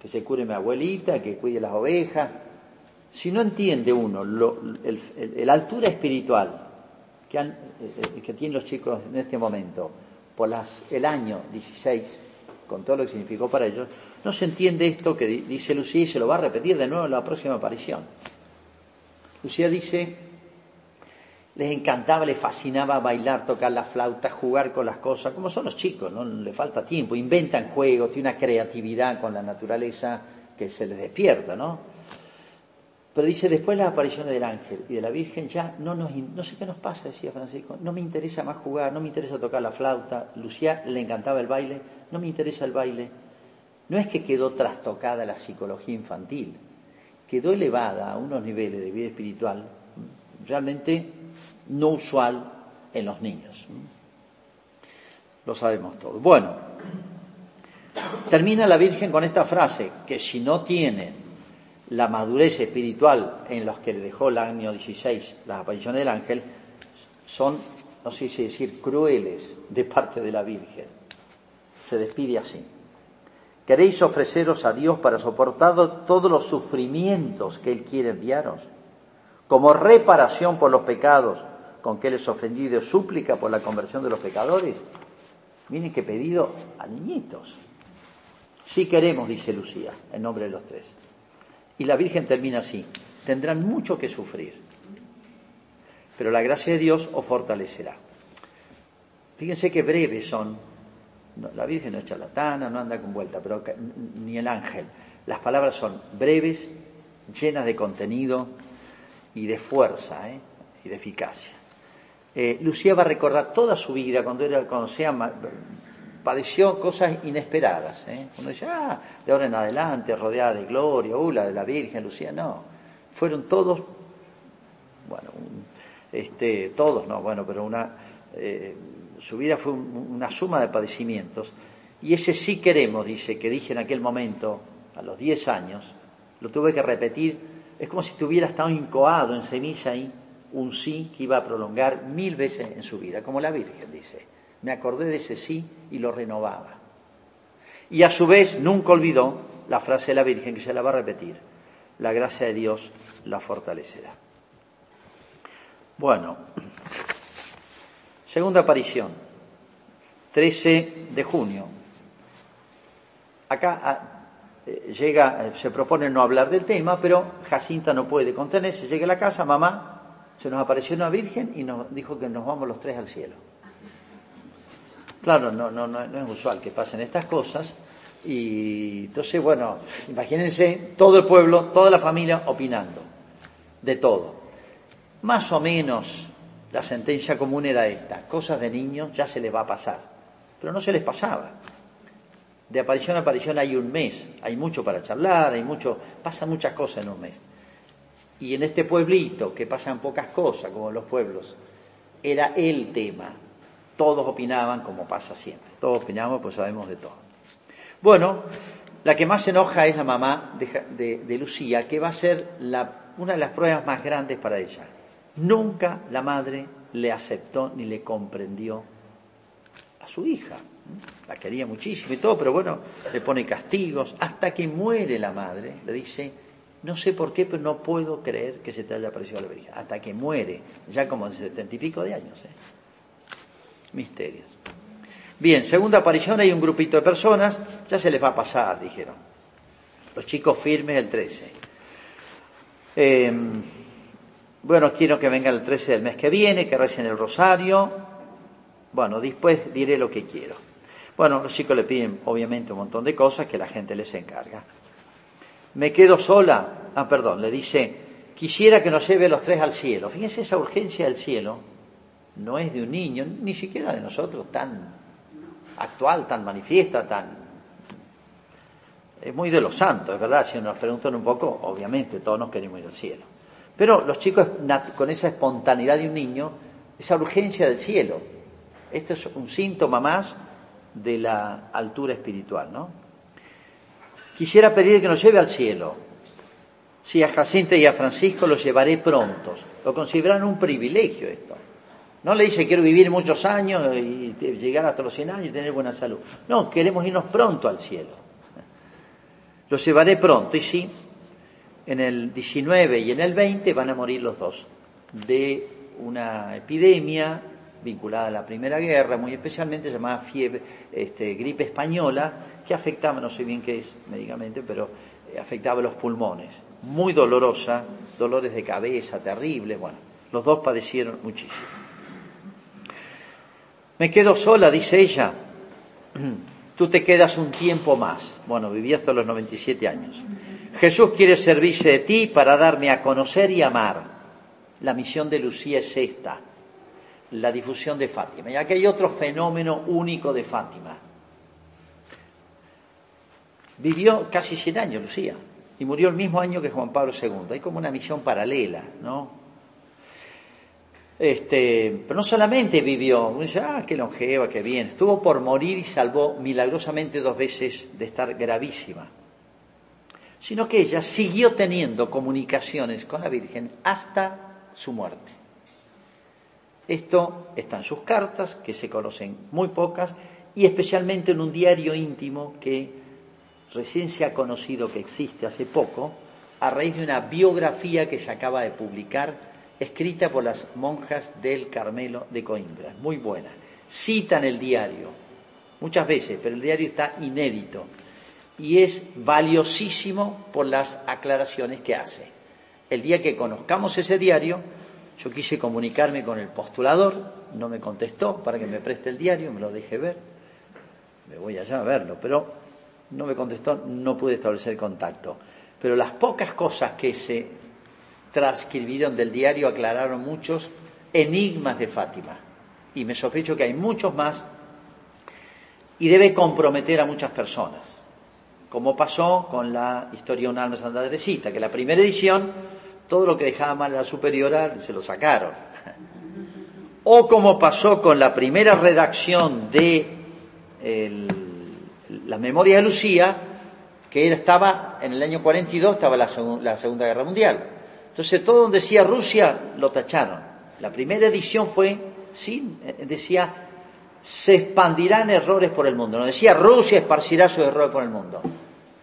Speaker 1: Que se cure mi abuelita, que cuide las ovejas. Si no entiende uno la altura espiritual que, han, eh, que tienen los chicos en este momento por las, el año 16, con todo lo que significó para ellos, no se entiende esto que dice Lucía y se lo va a repetir de nuevo en la próxima aparición. Lucía dice, les encantaba, les fascinaba bailar, tocar la flauta, jugar con las cosas, como son los chicos, no les falta tiempo, inventan juegos, tienen una creatividad con la naturaleza que se les despierta, ¿no? Pero dice, después las apariciones del ángel y de la Virgen, ya no no sé qué nos pasa, decía Francisco, no me interesa más jugar, no me interesa tocar la flauta, Lucía le encantaba el baile, no me interesa el baile. No es que quedó trastocada la psicología infantil, quedó elevada a unos niveles de vida espiritual realmente no usual en los niños. Lo sabemos todo. Bueno, termina la Virgen con esta frase, que si no tienen la madurez espiritual en los que le dejó el año 16 las apariciones del ángel, son, no sé si decir, crueles de parte de la Virgen. Se despide así. ¿Queréis ofreceros a Dios para soportar todos los sufrimientos que Él quiere enviaros? Como reparación por los pecados con que Él es ofendido súplica por la conversión de los pecadores. Miren qué pedido a niñitos. Si queremos, dice Lucía, en nombre de los tres. Y la Virgen termina así, tendrán mucho que sufrir, pero la gracia de Dios os fortalecerá. Fíjense qué breves son. La Virgen no es charlatana, no anda con vuelta, pero ni el ángel. Las palabras son breves, llenas de contenido y de fuerza ¿eh? y de eficacia. Eh, Lucía va a recordar toda su vida cuando era, cuando sea padeció cosas inesperadas. ¿eh? Uno dice, ah, de ahora en adelante, rodeada de gloria, uh, la de la Virgen, Lucía, no. Fueron todos, bueno, este, todos no, bueno, pero una, su vida fue una suma de padecimientos. Y ese sí queremos, dice, que dije en aquel momento, a los 10 años, lo tuve que repetir, es como si tuviera estado incoado en semilla ahí un sí que iba a prolongar mil veces en su vida, como la Virgen dice. Me acordé de ese sí y lo renovaba. Y a su vez nunca olvidó la frase de la Virgen que se la va a repetir. La gracia de Dios la fortalecerá. Bueno, segunda aparición, 13 de junio. Acá ah, eh, llega, eh, se propone no hablar del tema, pero Jacinta no puede contenerse. Llega a la casa, mamá, se nos apareció una virgen y nos dijo que nos vamos los tres al cielo. Claro, no, no, no, es usual que pasen estas cosas. Y entonces, bueno, imagínense todo el pueblo, toda la familia opinando de todo. Más o menos la sentencia común era esta, cosas de niños ya se les va a pasar, pero no se les pasaba. De aparición a aparición hay un mes, hay mucho para charlar, hay mucho, pasan muchas cosas en un mes. Y en este pueblito, que pasan pocas cosas, como en los pueblos, era el tema. Todos opinaban como pasa siempre. Todos opinamos, pues sabemos de todo. Bueno, la que más se enoja es la mamá de, Lucía, que va a ser una de las pruebas más grandes para ella. Nunca la madre le aceptó ni le comprendió a su hija. La quería muchísimo y todo, pero bueno, le pone castigos. Hasta que muere la madre, le dice, no sé por qué, pero no puedo creer que se te haya aparecido la Virgen. Hasta que muere, ya como en setenta y pico de años. ¿eh? Misterios. Bien, segunda aparición, hay un grupito de personas, ya se les va a pasar, dijeron. Los chicos firmes el 13. Em, bueno, quiero que venga el 13 del mes que viene, que recen el rosario. Bueno, después diré lo que quiero. Bueno, los chicos le piden obviamente un montón de cosas que la gente les encarga me quedo sola. Ah, perdón, le dice, quisiera que nos lleve los tres al cielo. Fíjense, esa urgencia del cielo no es de un niño, ni siquiera de nosotros, tan actual, tan manifiesta, tan... Es muy de los santos, verdad, si nos preguntan un poco, obviamente todos nos queremos ir al cielo. Pero los chicos, con esa espontaneidad de un niño, esa urgencia del cielo, esto es un síntoma más de la altura espiritual, ¿no? Quisiera pedir que nos lleve al cielo. Si a Jacinta y a Francisco los llevaré prontos. Lo consideran un privilegio esto. No le dice quiero vivir muchos años y llegar hasta los 100 años y tener buena salud. No, queremos irnos pronto al cielo. Los llevaré pronto. Y sí, en el 19 y en el 20 van a morir los dos de una epidemia vinculada a la Primera Guerra, muy especialmente llamada fiebre, este, gripe española, que afectaba, no sé bien qué es médicamente, pero eh, afectaba los pulmones. Muy dolorosa, dolores de cabeza terribles, bueno, los dos padecieron muchísimo. Me quedo sola, dice ella. tú te quedas un tiempo más. Bueno, viví hasta los 97 años. Jesús quiere servirse de ti para darme a conocer y amar. La misión de Lucía es esta, la difusión de Fátima. Y aquí hay otro fenómeno único de Fátima. Vivió casi 100 años Lucía y murió el mismo año que Juan Pablo II. Hay como una misión paralela, ¿no? Este, pero no solamente vivió, dice, ah, qué longeva, qué bien, estuvo por morir y salvó milagrosamente dos veces de estar gravísima, sino que ella siguió teniendo comunicaciones con la Virgen hasta su muerte. Esto está en sus cartas, que se conocen muy pocas, y especialmente en un diario íntimo que recién se ha conocido que existe hace poco, a raíz de una biografía que se acaba de publicar escrita por las monjas del Carmelo de Coimbra, muy buena. Citan el diario, muchas veces, pero el diario está inédito y es valiosísimo por las aclaraciones que hace. El día que conozcamos ese diario, yo quise comunicarme con el postulador, no me contestó para que me preste el diario, me lo deje ver, me voy allá a verlo, pero no me contestó, no pude establecer contacto. Pero las pocas cosas que se transcribieron del diario aclararon muchos enigmas de Fátima. Y me sospecho que hay muchos más y debe comprometer a muchas personas. Como pasó con la historia de un alma Santa Teresita, que la primera edición, todo lo que dejaba mal a la superiora se lo sacaron. O como pasó con la primera redacción de la memoria de Lucía, que estaba en el año 42, estaba la Segunda Guerra Mundial. Entonces todo donde decía Rusia lo tacharon. La primera edición fue, sí, eh, decía, se expandirán errores por el mundo. No decía Rusia esparcirá sus errores por el mundo.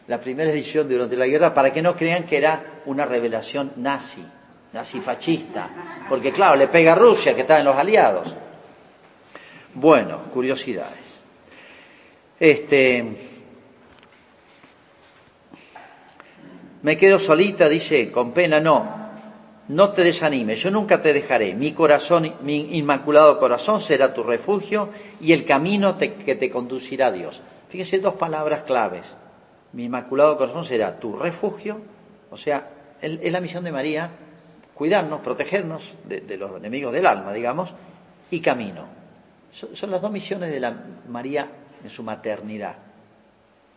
Speaker 1: La primera edición durante la guerra, para que no crean que era una revelación nazi, nazi fascista. Porque claro, le pega a Rusia, que está en los aliados. Bueno, curiosidades. Este, me quedo solita, dice, con pena no, no te desanimes, yo nunca te dejaré. Mi corazón, mi inmaculado corazón será tu refugio y el camino que te conducirá a Dios. Fíjense dos palabras claves. Mi inmaculado corazón será tu refugio, o sea, es la misión de María, cuidarnos, protegernos de, los enemigos del alma, digamos, y camino. Son, las dos misiones de la María en su maternidad.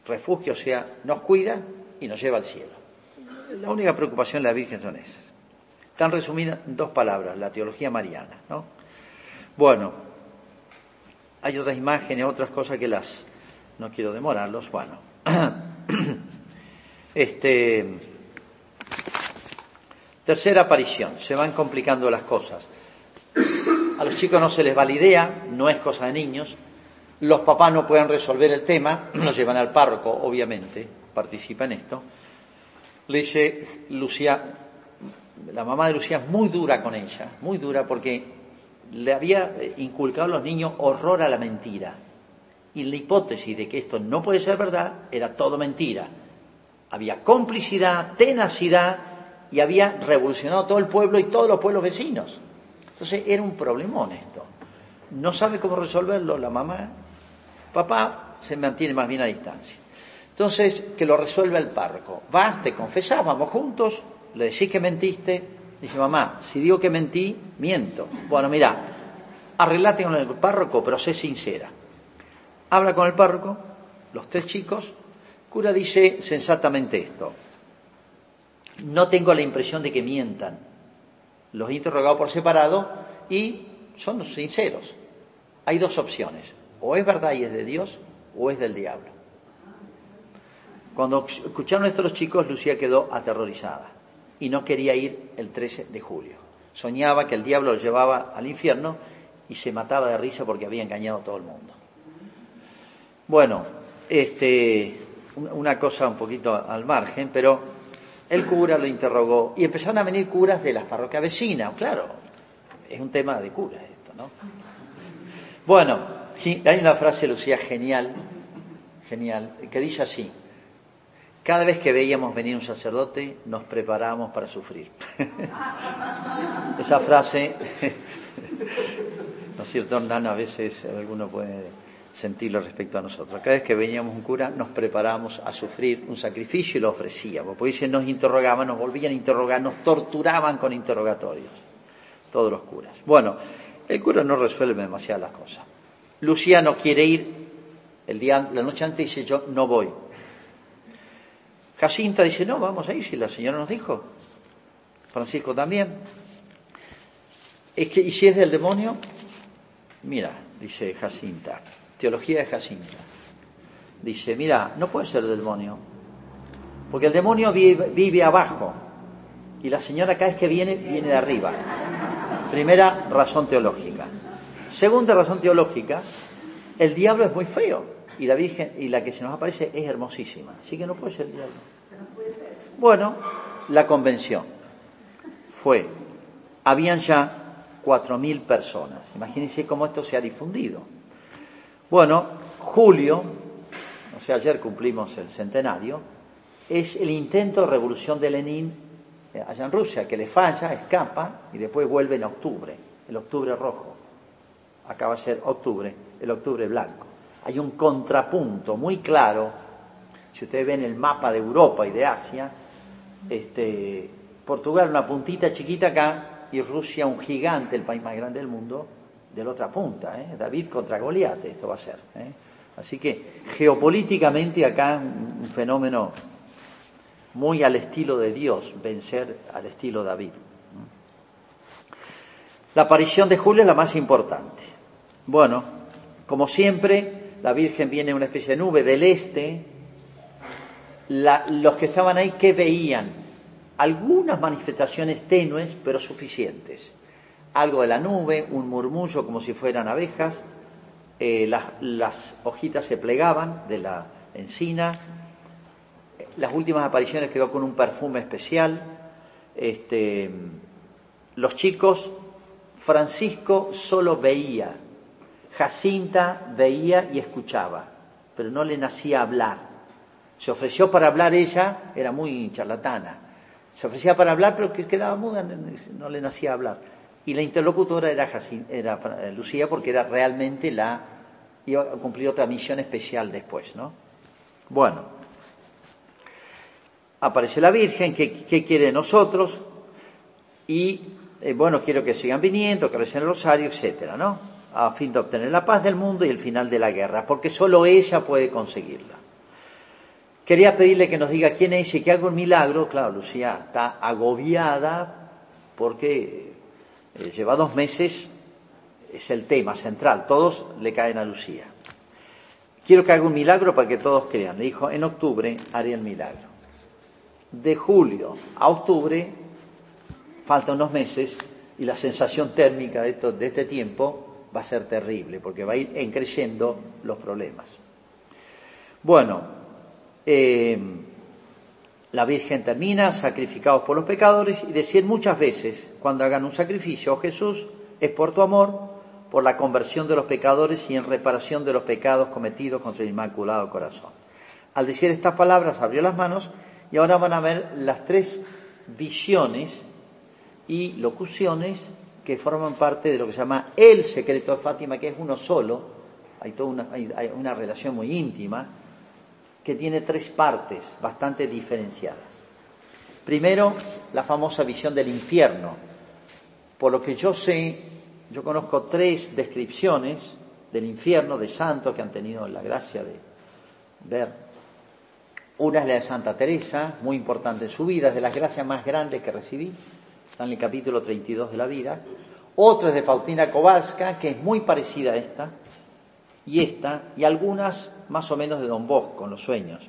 Speaker 1: Refugio, o sea, nos cuida y nos lleva al cielo. La única preocupación de la Virgen son esas. Están resumidas en dos palabras, la teología mariana. ¿no? Bueno, hay otras imágenes, otras cosas que las no quiero demorarlos. Bueno, este tercera aparición, se van complicando las cosas. A los chicos no se les va la idea, no es cosa de niños. Los papás no pueden resolver el tema, los llevan al párroco, obviamente, participa en esto. Le dice Lucía, la mamá de Lucía es muy dura con ella, muy dura porque le había inculcado a los niños horror a la mentira. Y la hipótesis de que esto no puede ser verdad era todo mentira. Había complicidad, tenacidad y había revolucionado todo el pueblo y todos los pueblos vecinos. Entonces era un problemón esto. No sabe cómo resolverlo la mamá. Papá se mantiene más bien a distancia. Entonces, que lo resuelva el párroco. Vas, te confesás, vamos juntos, le decís que mentiste, dice mamá, si digo que mentí, miento. Bueno, mira, arreglate con el párroco, pero sé sincera. Habla con el párroco, los tres chicos, cura dice sensatamente esto. No tengo la impresión de que mientan. Los he interrogado por separado y son sinceros. Hay dos opciones. O es verdad y es de Dios, o es del diablo. Cuando escucharon esto los chicos, Lucía quedó aterrorizada y no quería ir el 13 de julio. Soñaba que el diablo lo llevaba al infierno y se mataba de risa porque había engañado a todo el mundo. Bueno, este, una cosa un poquito al margen, pero el cura lo interrogó y empezaron a venir curas de las parroquias vecinas. Claro, es un tema de cura esto, ¿no? Bueno, hay una frase, Lucía, genial, genial, que dice así, cada vez que veíamos venir un sacerdote, nos preparamos para sufrir. Esa frase, ¿no es cierto, Hernán? A veces alguno puede sentirlo respecto a nosotros. Cada vez que veníamos un cura nos preparábamos a sufrir un sacrificio y lo ofrecíamos. Porque dicen, nos interrogaban, nos volvían a interrogar, nos torturaban con interrogatorios. Todos los curas. Bueno, el cura no resuelve demasiadas cosas. Lucía no quiere ir. El día, la noche antes dice, yo no voy. Jacinta dice, no, vamos a ir si la señora nos dijo. Francisco también. Es que, ¿y si es del demonio? Mira, dice Jacinta, teología de Jacinta. Dice, mira, no puede ser del demonio, porque el demonio vive, abajo y la señora cada vez que viene, viene de arriba. Primera razón teológica. Segunda razón teológica, el diablo es muy feo y la Virgen y la que se nos aparece es hermosísima, así que no puede ser el diablo. Bueno, la convención fue, habían ya cuatro mil personas. Imagínense cómo esto se ha difundido. Bueno, julio, o sea, ayer cumplimos el centenario, es el intento de revolución de Lenin eh, allá en Rusia, que le falla, escapa y después vuelve en octubre, el octubre rojo. Acaba de ser octubre, el octubre blanco. Hay un contrapunto muy claro, si ustedes ven el mapa de Europa y de Asia, este, Portugal una puntita chiquita acá, y Rusia un gigante, el país más grande del mundo, de la otra punta. ¿eh? David contra Goliat, esto va a ser. ¿eh? Así que geopolíticamente acá un fenómeno muy al estilo de Dios, vencer al estilo David. La aparición de Julio es la más importante. Bueno, como siempre, la Virgen viene en una especie de nube del este. Los que estaban ahí, ¿qué veían? algunas manifestaciones tenues pero suficientes. Algo de la nube, un murmullo como si fueran abejas, eh, las, hojitas se plegaban de la encina, las últimas apariciones quedó con un perfume especial, este, los chicos, Francisco solo veía, Jacinta veía y escuchaba, pero no le nacía hablar. Se ofreció para hablar ella, era muy charlatana, se ofrecía para hablar, pero que quedaba muda, no le nacía hablar. Y la interlocutora era, eh, Lucía porque era realmente la, iba a cumplir otra misión especial después, ¿no? Bueno, aparece la Virgen, ¿qué, quiere de nosotros? Y, eh, bueno, quiero que sigan viniendo, que recen el rosario, etcétera, ¿no? A fin de obtener la paz del mundo y el final de la guerra, porque solo ella puede conseguirla. Quería pedirle que nos diga quién es y que haga un milagro. Claro, Lucía está agobiada porque eh, lleva dos meses, es el tema central, todos le caen a Lucía. Quiero que haga un milagro para que todos crean. Le dijo, en octubre haré el milagro. De julio a octubre, faltan unos meses, y la sensación térmica de, de este tiempo va a ser terrible, porque va a ir creciendo los problemas. Bueno, eh, la Virgen termina, sacrificados por los pecadores, y decir muchas veces, cuando hagan un sacrificio, oh Jesús, es por tu amor, por la conversión de los pecadores y en reparación de los pecados cometidos contra el Inmaculado Corazón. Al decir estas palabras, abrió las manos y ahora van a ver las tres visiones y locuciones que forman parte de lo que se llama el secreto de Fátima, que es uno solo, hay toda una, hay una relación muy íntima, que tiene tres partes bastante diferenciadas. Primero, la famosa visión del infierno. Por lo que yo sé, yo conozco tres descripciones del infierno de santos que han tenido la gracia de ver. Una es la de Santa Teresa, muy importante en su vida, es de las gracias más grandes que recibí, está en el capítulo 32 de la vida. Otra es de Faustina Kowalska, que es muy parecida a esta, y esta, y algunas más o menos de Don Bosco, con los sueños.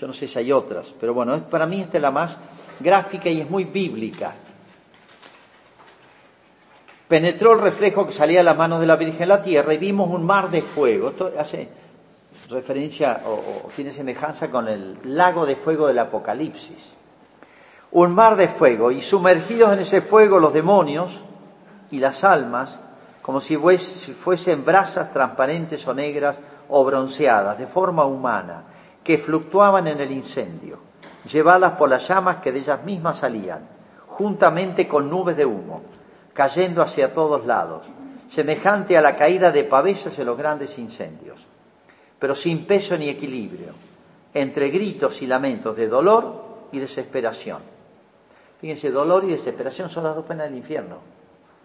Speaker 1: Yo no sé si hay otras, pero bueno, es, para mí esta es la más gráfica y es muy bíblica. Penetró el reflejo que salía de las manos de la Virgen en la tierra y vimos un mar de fuego. Esto hace referencia o tiene semejanza con el lago de fuego del Apocalipsis. Un mar de fuego y sumergidos en ese fuego los demonios y las almas como si fuesen brasas transparentes o negras o bronceadas, de forma humana, que fluctuaban en el incendio, llevadas por las llamas que de ellas mismas salían, juntamente con nubes de humo, cayendo hacia todos lados, semejante a la caída de pavesas en los grandes incendios. pero sin peso ni equilibrio, entre gritos y lamentos de dolor y desesperación. Fíjense, dolor y desesperación son las dos penas del infierno.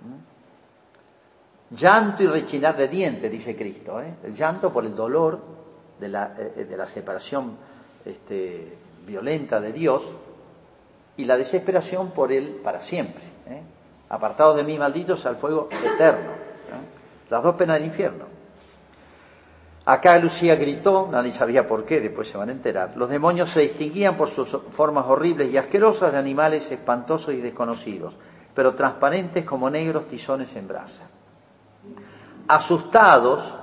Speaker 1: ¿Mm? Llanto y rechinar de dientes, dice Cristo. ¿eh? El llanto por el dolor de la, eh, de la separación este, violenta de Dios y la desesperación por Él para siempre. ¿eh? Apartados de mí, malditos, al fuego eterno. Las dos penas del infierno. Acá Lucía gritó, nadie sabía por qué, después se van a enterar. Los demonios se distinguían por sus formas horribles y asquerosas de animales espantosos y desconocidos, pero transparentes como negros tizones en brasa. Asustados,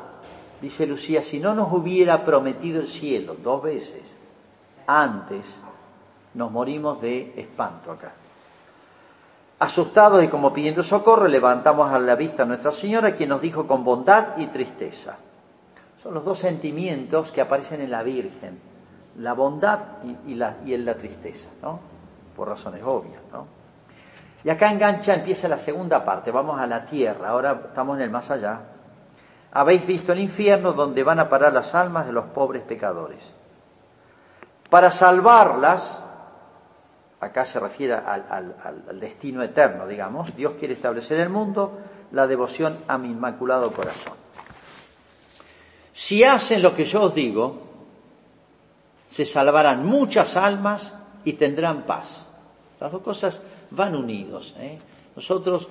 Speaker 1: dice Lucía, si no nos hubiera prometido el cielo dos veces antes, nos morimos de espanto acá. Asustados y como pidiendo socorro, levantamos a la vista a Nuestra Señora, quien nos dijo con bondad y tristeza, son los dos sentimientos que aparecen en la Virgen, la bondad y, la, la tristeza, ¿no? Por razones obvias, ¿no? Y acá engancha, empieza la segunda parte, vamos a la tierra, ahora estamos en el más allá. Habéis visto el infierno donde van a parar las almas de los pobres pecadores. Para salvarlas, acá se refiere al, destino eterno, digamos, Dios quiere establecer en el mundo la devoción a mi inmaculado corazón. Si hacen lo que yo os digo, se salvarán muchas almas y tendrán paz. Las dos cosas van unidos. ¿eh? Nosotros,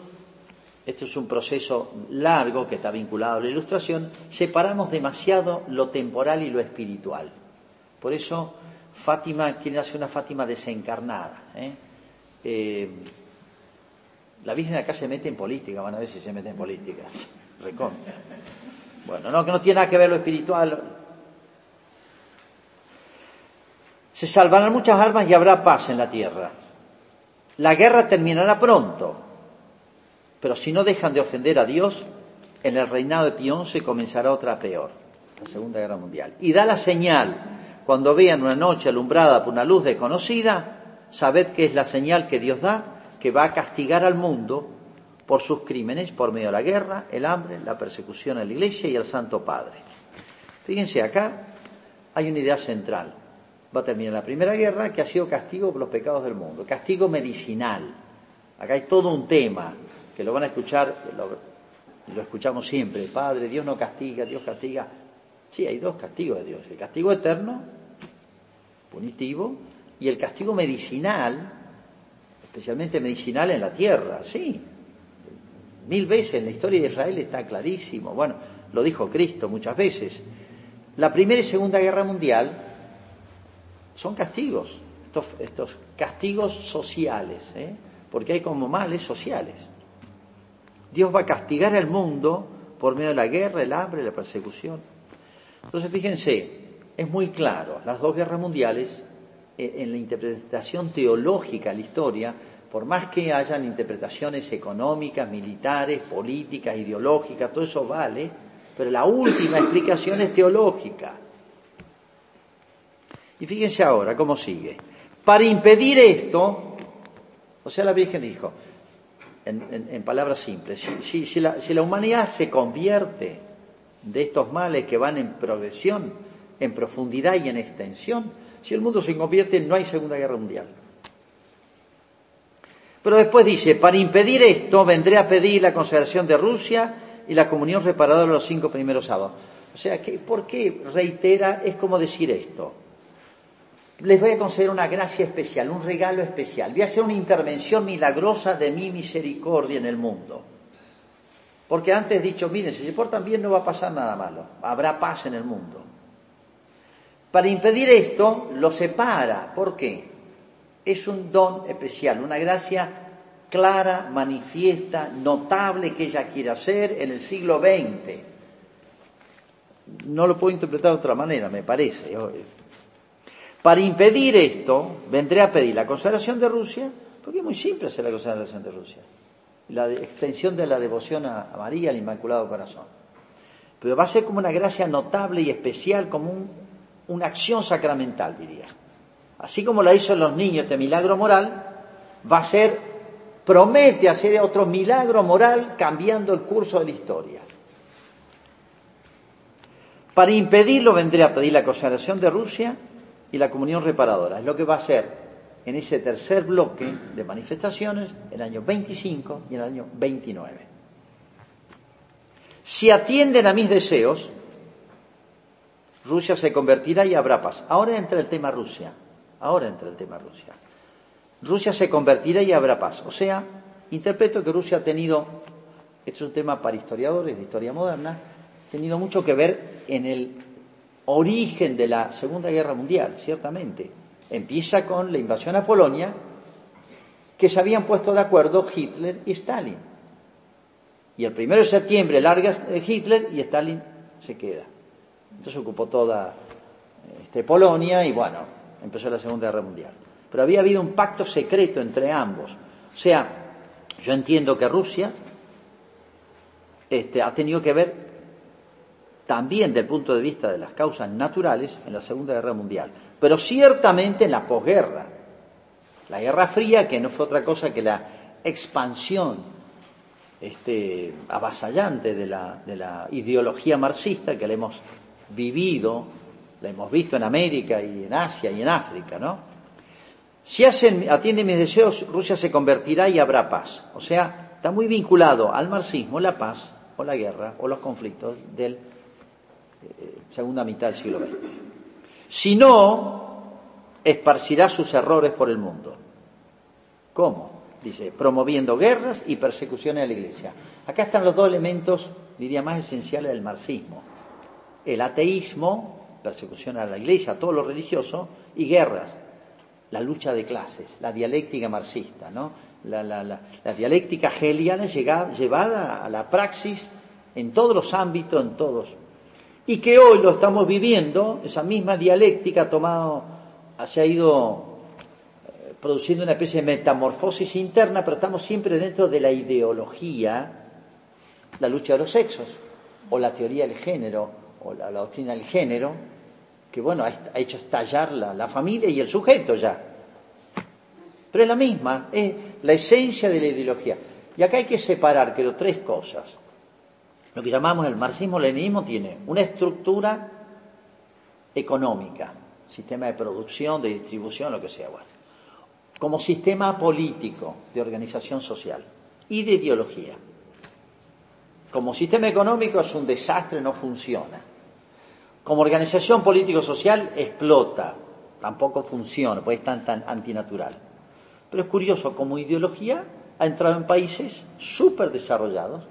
Speaker 1: esto es un proceso largo que está vinculado a la ilustración, separamos demasiado lo temporal y lo espiritual. Por eso Fátima quiere hacer una Fátima desencarnada. ¿eh? Eh, la Virgen acá se mete en política, van a ver si se mete en política. Recontra. Bueno, no, que no tiene nada que ver lo espiritual. Se salvarán muchas almas y habrá paz en la tierra. La guerra terminará pronto, pero si no dejan de ofender a Dios, en el reinado de Pión se comenzará otra peor, la Segunda Guerra Mundial. Y da la señal, cuando vean una noche alumbrada por una luz desconocida, sabed que es la señal que Dios da, que va a castigar al mundo por sus crímenes, por medio de la guerra, el hambre, la persecución a la Iglesia y al Santo Padre. Fíjense, acá hay una idea central. Va a terminar la Primera Guerra, que ha sido castigo por los pecados del mundo, castigo medicinal. Acá hay todo un tema, que lo van a escuchar, lo, escuchamos siempre, Padre, Dios no castiga, Dios castiga. Sí, hay dos castigos de Dios, el castigo eterno, punitivo, y el castigo medicinal, especialmente medicinal en la tierra, sí, Mil veces en la historia de Israel está clarísimo. Bueno, lo dijo Cristo muchas veces. La Primera y Segunda Guerra Mundial son castigos, estos, castigos sociales, ¿eh? porque hay como males sociales. Dios va a castigar al mundo por medio de la guerra, el hambre, la persecución. Entonces, fíjense, es muy claro, las dos guerras mundiales, eh, en la interpretación teológica de la historia, por más que hayan interpretaciones económicas, militares, políticas, ideológicas, todo eso vale, pero la última explicación es teológica. Y fíjense ahora cómo sigue. Para impedir esto, o sea, la Virgen dijo, en, palabras simples, si, la, si la humanidad se convierte de estos males que van en progresión, en profundidad y en extensión, si el mundo se convierte, no hay Segunda Guerra Mundial. Pero después dice, para impedir esto vendré a pedir la consagración de Rusia y la comunión reparadora de los cinco primeros sábados. O sea, ¿por qué reitera? Es como decir esto. Les voy a conceder una gracia especial, un regalo especial. Voy a hacer una intervención milagrosa de mi misericordia en el mundo. Porque antes he dicho, miren, si se portan bien no va a pasar nada malo. Habrá paz en el mundo. Para impedir esto, lo separa. ¿Por qué? es un don especial, una gracia clara, manifiesta, notable que ella quiere hacer en el siglo XX. No lo puedo interpretar de otra manera, me parece. Para impedir esto, vendré a pedir la consagración de Rusia, porque es muy simple hacer la consagración de Rusia. La extensión de la devoción a María, al Inmaculado Corazón. Pero va a ser como una gracia notable y especial, como una acción sacramental, diría así como la hizo los niños este milagro moral, va a ser, promete hacer otro milagro moral cambiando el curso de la historia. Para impedirlo vendré a pedir la consagración de Rusia y la comunión reparadora. Es lo que va a hacer en ese tercer bloque de manifestaciones el año 25 y el año 29. Si atienden a mis deseos, Rusia se convertirá y habrá paz. Ahora entra el tema Rusia. Ahora entra el tema Rusia. Rusia se convertirá y habrá paz. O sea, interpreto que Rusia ha tenido, esto es un tema para historiadores de historia moderna, ha tenido mucho que ver en el origen de la Segunda Guerra Mundial, ciertamente. Empieza con la invasión a Polonia, que se habían puesto de acuerdo Hitler y Stalin. Y el primero de septiembre larga Hitler y Stalin se queda. Entonces ocupó toda este, Polonia y bueno, empezó la Segunda Guerra Mundial. Pero había habido un pacto secreto entre ambos. O sea, yo entiendo que Rusia este, ha tenido que ver también desde el punto de vista de las causas naturales en la Segunda Guerra Mundial, pero ciertamente en la posguerra. La Guerra Fría, que no fue otra cosa que la expansión este, avasallante de la, de la ideología marxista que la hemos vivido, la hemos visto en América y en Asia y en África, ¿no? Si hacen, atienden mis deseos, Rusia se convertirá y habrá paz. O sea, está muy vinculado al marxismo la paz o la guerra o los conflictos del segunda mitad del siglo XX. Si no, esparcirá sus errores por el mundo. ¿Cómo? Dice, promoviendo guerras y persecuciones a la Iglesia. Acá están los dos elementos, diría, más esenciales del marxismo. El ateísmo, persecución a la Iglesia, a todo lo religioso, y guerras, la lucha de clases, la dialéctica marxista, ¿no? La, la, la, la dialéctica hegeliana llevada a la praxis en todos los ámbitos, en todos y que hoy lo estamos viviendo, esa misma dialéctica ha tomado, se ha ido eh, produciendo una especie de metamorfosis interna, pero estamos siempre dentro de la ideología, la lucha de los sexos, o la teoría del género, o la, doctrina del género, que bueno, ha, hecho estallar la, la familia y el sujeto ya. Pero es la misma, es la esencia de la ideología. Y acá hay que separar, creo, tres cosas. Lo que llamamos el marxismo-leninismo tiene una estructura económica, sistema de producción, de distribución, lo que sea, bueno, como sistema político de organización social y de ideología. Como sistema económico es un desastre, no funciona. Como organización político-social explota, tampoco funciona, pues es tan, tan antinatural. Pero es curioso, como ideología ha entrado en países súper desarrollados,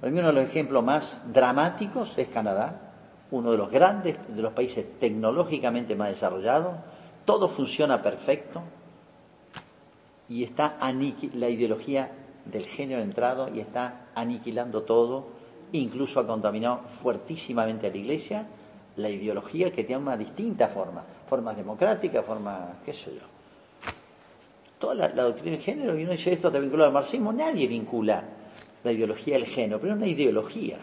Speaker 1: para mí uno de los ejemplos más dramáticos es Canadá, uno de los grandes, de los países tecnológicamente más desarrollados, todo funciona perfecto y está la ideología del género entrado y está aniquilando todo, incluso ha contaminado fuertísimamente a la Iglesia, la ideología que tiene una distinta forma, formas democráticas, formas, qué sé yo. Toda la, doctrina del género, y uno dice esto te vincula al marxismo, nadie vincula la ideología del género, pero es una ideología.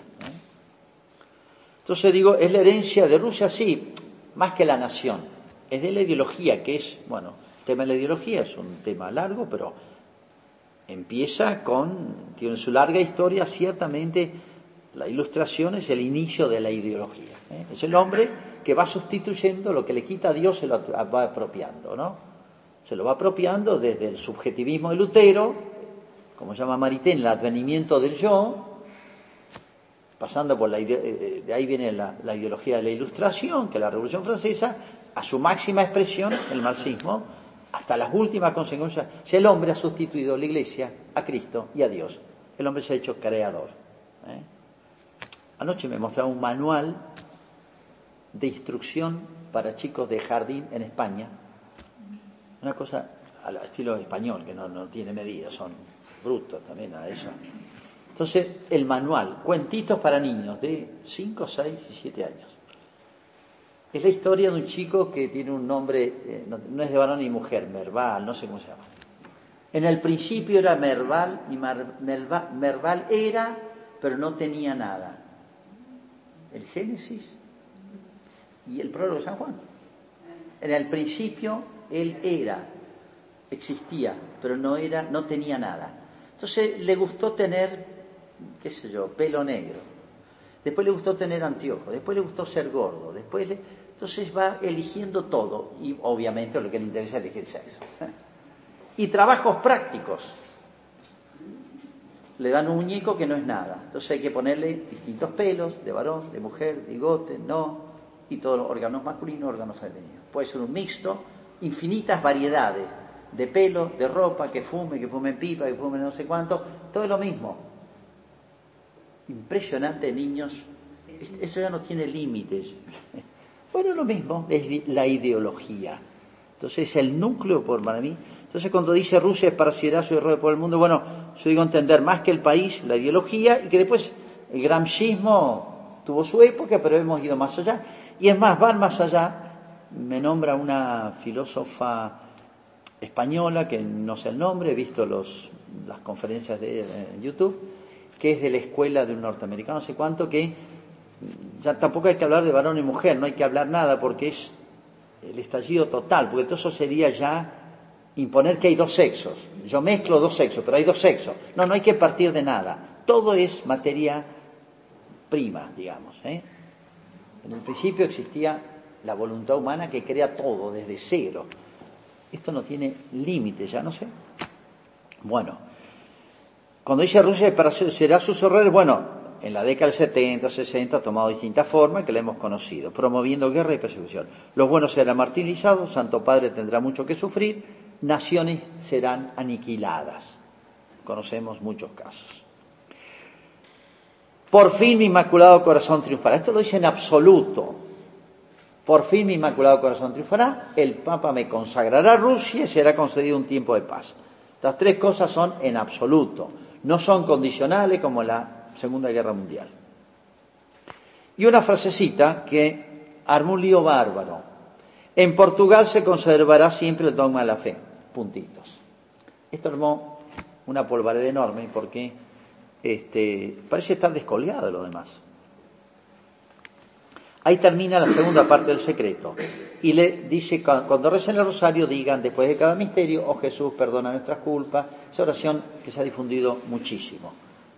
Speaker 1: Entonces digo, es la herencia de Rusia, sí, más que la nación, es de la ideología, que es, bueno, el tema de la ideología es un tema largo, pero empieza con, tiene su larga historia, ciertamente la ilustración es el inicio de la ideología. ¿eh? Es el hombre que va sustituyendo lo que le quita a Dios, se lo va apropiando, ¿no? Se lo va apropiando desde el subjetivismo de Lutero, como llama Maritain, el advenimiento del yo, pasando por la eh, eh, de ahí viene la, ideología de la ilustración, que la Revolución Francesa, a su máxima expresión, el marxismo, hasta las últimas consecuencias. Si el hombre ha sustituido a la Iglesia, a Cristo y a Dios, el hombre se ha hecho creador. ¿eh? Anoche me mostraba un manual de instrucción para chicos de jardín en España, una cosa al estilo español, que no, no tiene medidas, son bruto también a eso. Entonces, el manual, cuentitos para niños de 5, 6 y 7 años. Es la historia de un chico que tiene un nombre, eh, no, es de varón ni mujer, Merval, no sé cómo se llama. En el principio era Merval y Merval era, pero no tenía nada. El Génesis y el prólogo de San Juan. En el principio él era, existía, pero no era, no tenía nada. Entonces le gustó tener, qué sé yo, pelo negro. después le gustó tener anteojos, después le gustó ser gordo, después le... Entonces va eligiendo todo y obviamente lo que le interesa es elegir sexo. Y trabajos prácticos. Le dan un muñeco que no es nada. Entonces hay que ponerle distintos pelos, de varón, de mujer, bigote, no, y todos los órganos masculinos, órganos femeninos. Puede ser un mixto, infinitas variedades de pelo, de ropa, que fume, que fume pipa, que fume no sé cuánto, todo es lo mismo. Impresionante, niños. Eso ya no tiene límites. Bueno, lo mismo, es la ideología. Entonces, es el núcleo por para mí. Entonces, cuando dice Rusia esparcirá su error por el mundo, bueno, yo digo entender más que el país, la ideología, y que después el gramscismo tuvo su época, pero hemos ido más allá. Y es más, van más allá. Me nombra una filósofa española, que no sé el nombre, he visto los, las conferencias de en YouTube, que es de la escuela de un norteamericano, no sé cuánto, que ya tampoco hay que hablar de varón y mujer, no hay que hablar nada porque es el estallido total, porque todo eso sería ya imponer que hay dos sexos. Yo mezclo dos sexos, pero hay dos sexos. No, no hay que partir de nada. Todo es materia prima, digamos. ¿eh? En el principio existía la voluntad humana que crea todo desde cero. Esto no tiene límite, ya no sé. Bueno, cuando dice Rusia será sus horrores, bueno, en la década del 70, 60 ha tomado distintas formas que le hemos conocido, promoviendo guerra y persecución. Los buenos serán martirizados, Santo Padre tendrá mucho que sufrir, naciones serán aniquiladas. Conocemos muchos casos. Por fin mi inmaculado corazón triunfará. Esto lo dice en absoluto. Por fin mi inmaculado corazón triunfará. El Papa me consagrará a Rusia y será concedido un tiempo de paz. Las tres cosas son en absoluto. No son condicionales como la Segunda Guerra Mundial. Y una frasecita que armó un lío bárbaro. En Portugal se conservará siempre el dogma de la fe. Puntitos. Esto armó una polvareda enorme porque este, parece estar descolgado de lo demás. Ahí termina la segunda parte del secreto. Y le dice, cuando recen el rosario, digan después de cada misterio, oh Jesús, perdona nuestras culpas. Esa oración que se ha difundido muchísimo.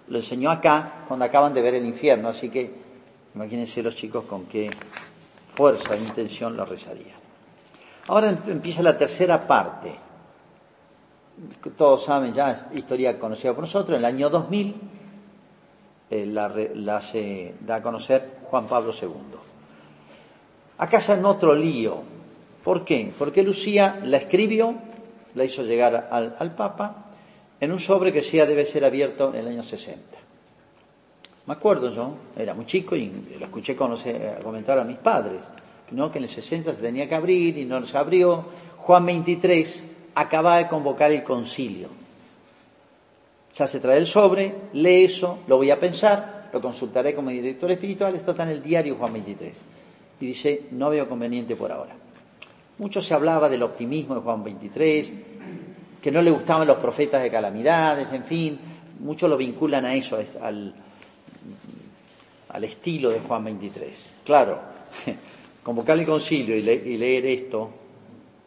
Speaker 1: Lo enseñó acá cuando acaban de ver el infierno, así que imagínense los chicos con qué fuerza e intención lo rezarían. Ahora empieza la tercera parte. Todos saben ya, es historia conocida por nosotros, en el año 2000 eh, la, se da a conocer Juan Pablo II. Acá en otro lío. ¿Por qué? Porque Lucía la escribió, la hizo llegar al, al Papa, en un sobre que sea debe ser abierto en el año 60. Me acuerdo yo, era muy chico y lo escuché comentar a mis padres, ¿no? que en el 60 se tenía que abrir y no se abrió. Juan 23 acaba de convocar el concilio. Ya se trae el sobre, lee eso, lo voy a pensar, lo consultaré como director espiritual, esto está en el diario Juan 23. Y dice, no veo conveniente por ahora. Mucho se hablaba del optimismo de Juan 23, que no le gustaban los profetas de calamidades, en fin, muchos lo vinculan a eso, al, al estilo de Juan 23. Claro, convocar el concilio y, leer esto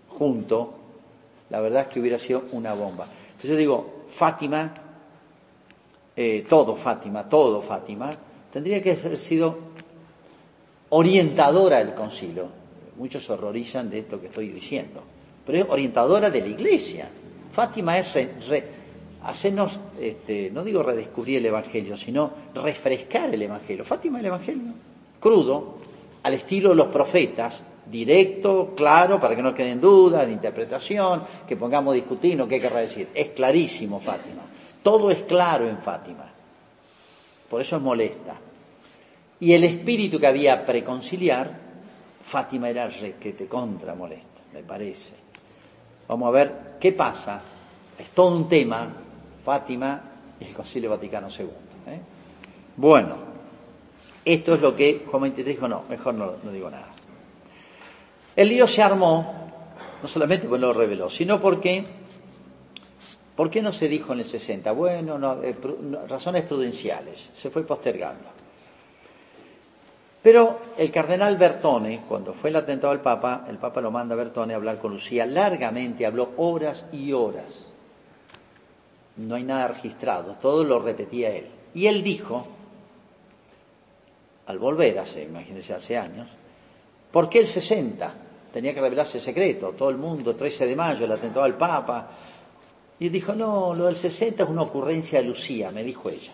Speaker 1: junto, la verdad es que hubiera sido una bomba. Entonces yo digo, Fátima, eh, todo Fátima, todo Fátima, tendría que haber sido orientadora del concilio. Muchos se horrorizan de esto que estoy diciendo, pero es orientadora de la iglesia. Fátima es hacernos, este, no digo redescubrir el Evangelio, sino refrescar el Evangelio. Fátima el Evangelio, crudo, al estilo de los profetas, directo, claro, para que no queden dudas de interpretación, que pongamos a discutir, qué querrá decir. Es clarísimo Fátima. Todo es claro en Fátima. Por eso es molesta. Y el espíritu que había preconciliar, Fátima era te contra molesta, me parece. Vamos a ver qué pasa. Es todo un tema, Fátima y el Concilio Vaticano II. ¿eh? Bueno, esto es lo que Juan XXIII dijo, no, mejor no, digo nada. El lío se armó, no solamente porque lo reveló, sino porque, ¿por qué no se dijo en el 60? Bueno, no, eh, razones prudenciales, se fue postergando. Pero el cardenal Bertone, cuando fue el atentado al Papa, el Papa lo manda a Bertone a hablar con Lucía largamente, habló horas y horas. No hay nada registrado, todo lo repetía él. Y él dijo, al volver, hace, imagínense, hace años, ¿por qué el 60? Tenía que revelarse el secreto, todo el mundo, 13 de mayo, el atentado al Papa. Y dijo, no, lo del 60 es una ocurrencia de Lucía, me dijo ella.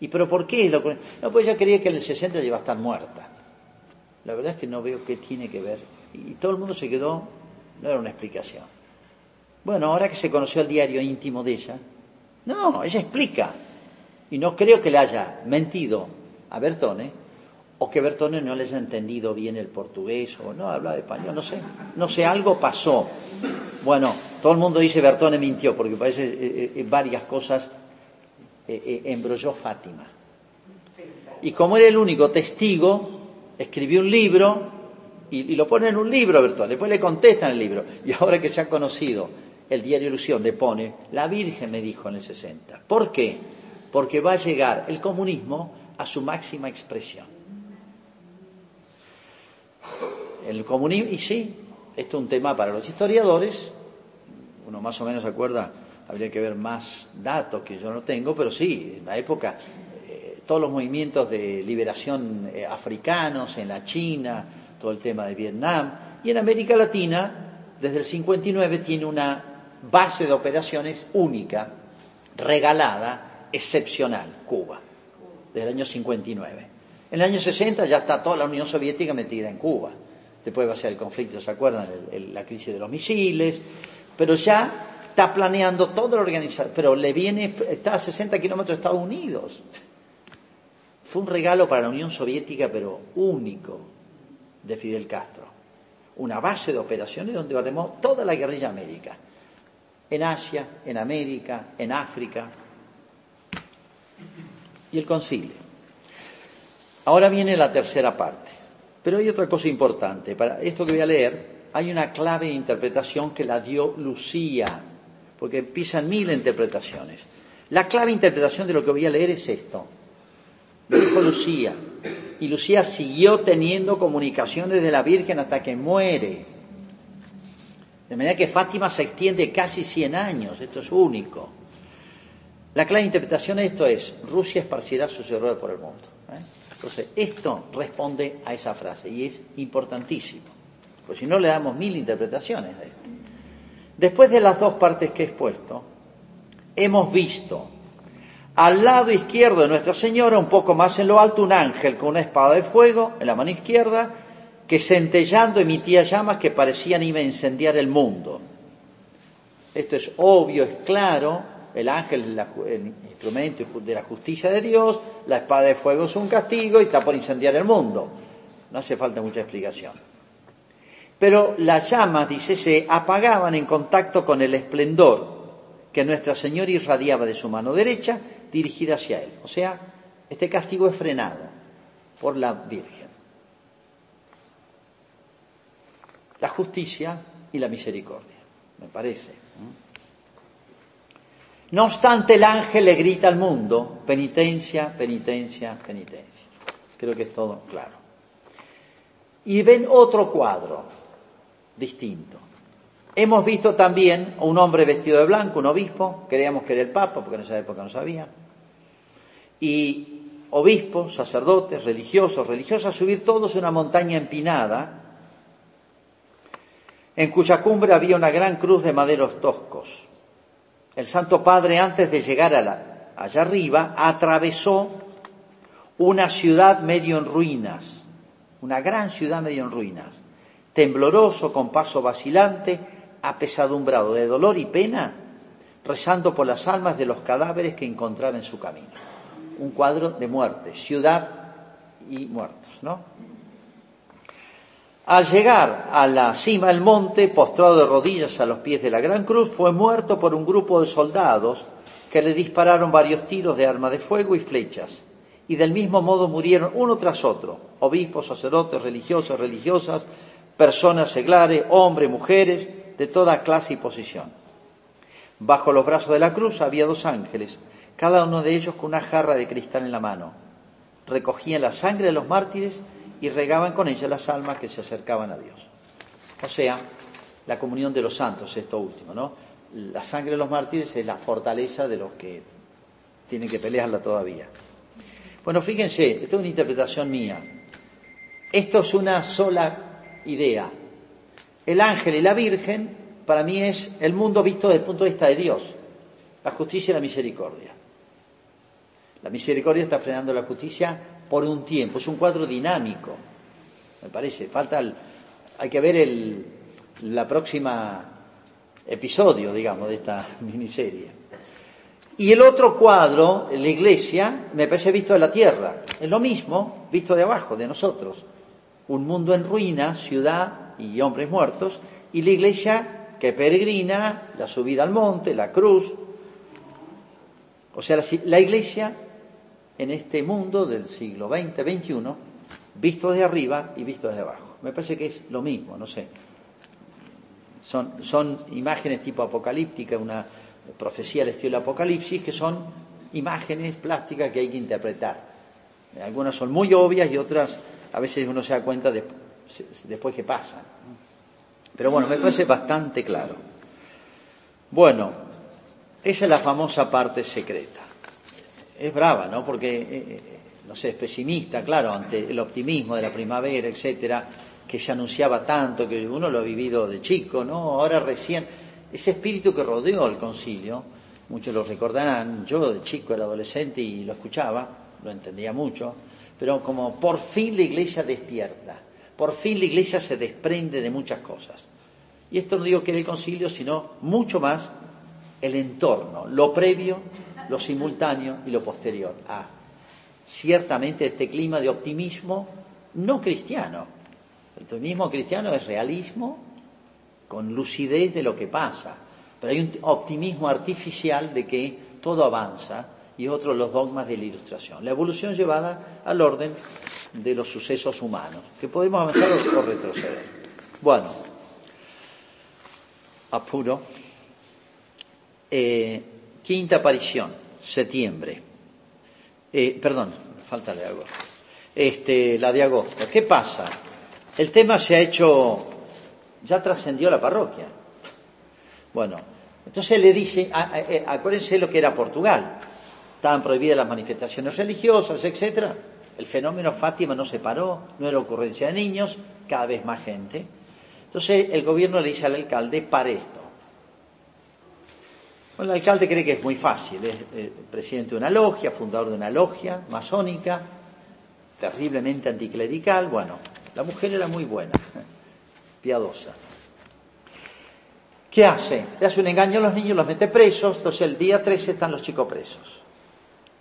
Speaker 1: ¿Y pero por qué? No, pues ella quería que el 60 iba a estar muerta. La verdad es que no veo qué tiene que ver. Y todo el mundo se quedó, no era una explicación. Bueno, ahora que se conoció el diario íntimo de ella, no, ella explica. Y no creo que le haya mentido a Bertone, o que Bertone no le haya entendido bien el portugués, o no habla español, no sé. No sé, algo pasó. Bueno, todo el mundo dice Bertone mintió, porque parece eh, eh, eh, varias cosas embrolló Fátima. Y como era el único testigo, escribió un libro y, lo pone en un libro, Bertone. Después le contestan el libro. Y ahora que se ha conocido el diario Ilusión, le pone, la Virgen me dijo en el 60. ¿Por qué? Porque va a llegar el comunismo a su máxima expresión. El comunismo, y sí, esto es un tema para los historiadores, uno más o menos acuerda, habría que ver más datos que yo no tengo, pero sí, en la época, eh, todos los movimientos de liberación eh, africanos en la China, todo el tema de Vietnam, y en América Latina, desde el 59 tiene una base de operaciones única, regalada, excepcional, Cuba del año 59. En el año 60 ya está toda la Unión Soviética metida en Cuba. Después va a ser el conflicto, ¿se acuerdan? la crisis de los misiles. Pero ya está planeando toda la organización. Pero le viene, está a 60 kilómetros de Estados Unidos. Fue un regalo para la Unión Soviética, pero único, de Fidel Castro. Una base de operaciones donde haremos toda la guerrilla América. En Asia, en América, en África, y el concilio. Ahora viene la tercera parte. Pero hay otra cosa importante. Para esto que voy a leer, hay una clave de interpretación que la dio Lucía, porque empiezan mil interpretaciones. La clave interpretación de lo que voy a leer es esto. Lo dijo Lucía. Y Lucía siguió teniendo comunicaciones de la Virgen hasta que muere. De manera que Fátima se extiende casi 100 años. Esto es único. La clave interpretación de esto es, Rusia esparcirá sus errores por el mundo. ¿eh? Entonces, esto responde a esa frase y es importantísimo, porque si no le damos mil interpretaciones de esto. Después de las dos partes que he expuesto, hemos visto al lado izquierdo de Nuestra Señora, un poco más en lo alto, un ángel con una espada de fuego en la mano izquierda, que centellando emitía llamas que parecían iba a incendiar el mundo. Esto es obvio, es claro, el ángel es el instrumento de la justicia de Dios, la espada de fuego es un castigo y está por incendiar el mundo. No hace falta mucha explicación. Pero las llamas, dice, se apagaban en contacto con el esplendor que Nuestra Señora irradiaba de su mano derecha dirigida hacia él. O sea, este castigo es frenado por la Virgen. La justicia y la misericordia, me parece. No obstante, el ángel le grita al mundo, penitencia, penitencia, penitencia. Creo que es todo claro. Y ven otro cuadro distinto. Hemos visto también a un hombre vestido de blanco, un obispo, creíamos que era el Papa, porque en esa época no sabía, y obispos, sacerdotes, religiosos, religiosas, subir todos una montaña empinada, en cuya cumbre había una gran cruz de maderos toscos el Santo Padre, antes de llegar allá arriba, atravesó una ciudad medio en ruinas, una gran ciudad medio en ruinas, tembloroso, con paso vacilante, apesadumbrado de dolor y pena, rezando por las almas de los cadáveres que encontraba en su camino. Un cuadro de muerte, ciudad y muertos, ¿no? Al llegar a la cima del monte, postrado de rodillas a los pies de la gran cruz, fue muerto por un grupo de soldados que le dispararon varios tiros de arma de fuego y flechas. Y del mismo modo murieron uno tras otro, obispos, sacerdotes, religiosos, religiosas, personas seglares, hombres, mujeres, de toda clase y posición. Bajo los brazos de la cruz había dos ángeles, cada uno de ellos con una jarra de cristal en la mano. Recogían la sangre de los mártires y regaban con ella las almas que se acercaban a Dios. O sea, la comunión de los santos, esto último, ¿no? La sangre de los mártires es la fortaleza de los que tienen que pelearla todavía. Bueno, fíjense, esto es una interpretación mía. Esto es una sola idea. El ángel y la Virgen, para mí, es el mundo visto desde el punto de vista de Dios, la justicia y la misericordia. La misericordia está frenando la justicia por un tiempo, es un cuadro dinámico, me parece. Falta, hay que ver el, la próxima episodio, digamos, de esta miniserie. Y el otro cuadro, la iglesia, me parece visto de la tierra. Es lo mismo, visto de abajo, de nosotros. Un mundo en ruina, ciudad y hombres muertos, y la iglesia que peregrina, la subida al monte, la cruz. O sea, la, iglesia en este mundo del siglo XX, XXI, visto de arriba y visto desde abajo. Me parece que es lo mismo, no sé. Son, son imágenes tipo apocalíptica, una profecía al estilo Apocalipsis, que son imágenes plásticas que hay que interpretar. Algunas son muy obvias y otras a veces uno se da cuenta de, después que pasan. Pero bueno, me parece bastante claro. Bueno, esa es la famosa parte secreta. Es brava, ¿no? Porque, eh, eh, no sé, es pesimista, claro, ante el optimismo de la primavera, etcétera, que se anunciaba tanto, que uno lo ha vivido de chico, ¿no? Ahora recién, ese espíritu que rodeó el concilio, muchos lo recordarán, yo de chico era adolescente y lo escuchaba, lo entendía mucho, pero como por fin la iglesia despierta, por fin la iglesia se desprende de muchas cosas. Y esto no digo que era el concilio, sino mucho más el entorno, lo previo, lo simultáneo y lo posterior. Ah, ciertamente este clima de optimismo no cristiano, el optimismo cristiano es realismo con lucidez de lo que pasa, pero hay un optimismo artificial de que todo avanza y otros los dogmas de la ilustración. La evolución llevada al orden de los sucesos humanos, que podemos avanzar o retroceder. Bueno, apuro. Eh, quinta aparición, septiembre. Eh, perdón, falta de agosto. Este, la de agosto. ¿Qué pasa? el tema se ha hecho, ya trascendió la parroquia. Bueno, entonces le dice, eh, acuérdense lo que era Portugal. Estaban prohibidas las manifestaciones religiosas, etcétera. El fenómeno Fátima no se paró, no era ocurrencia de niños, cada vez más gente. Entonces el gobierno le dice al alcalde, para esto. Bueno, el alcalde cree que es muy fácil, es eh, presidente de una logia, fundador de una logia masónica, terriblemente anticlerical, bueno, la mujer era muy buena, piadosa. ¿Qué hace? Le hace un engaño a los niños, los mete presos, entonces el día 13 están los chicos presos.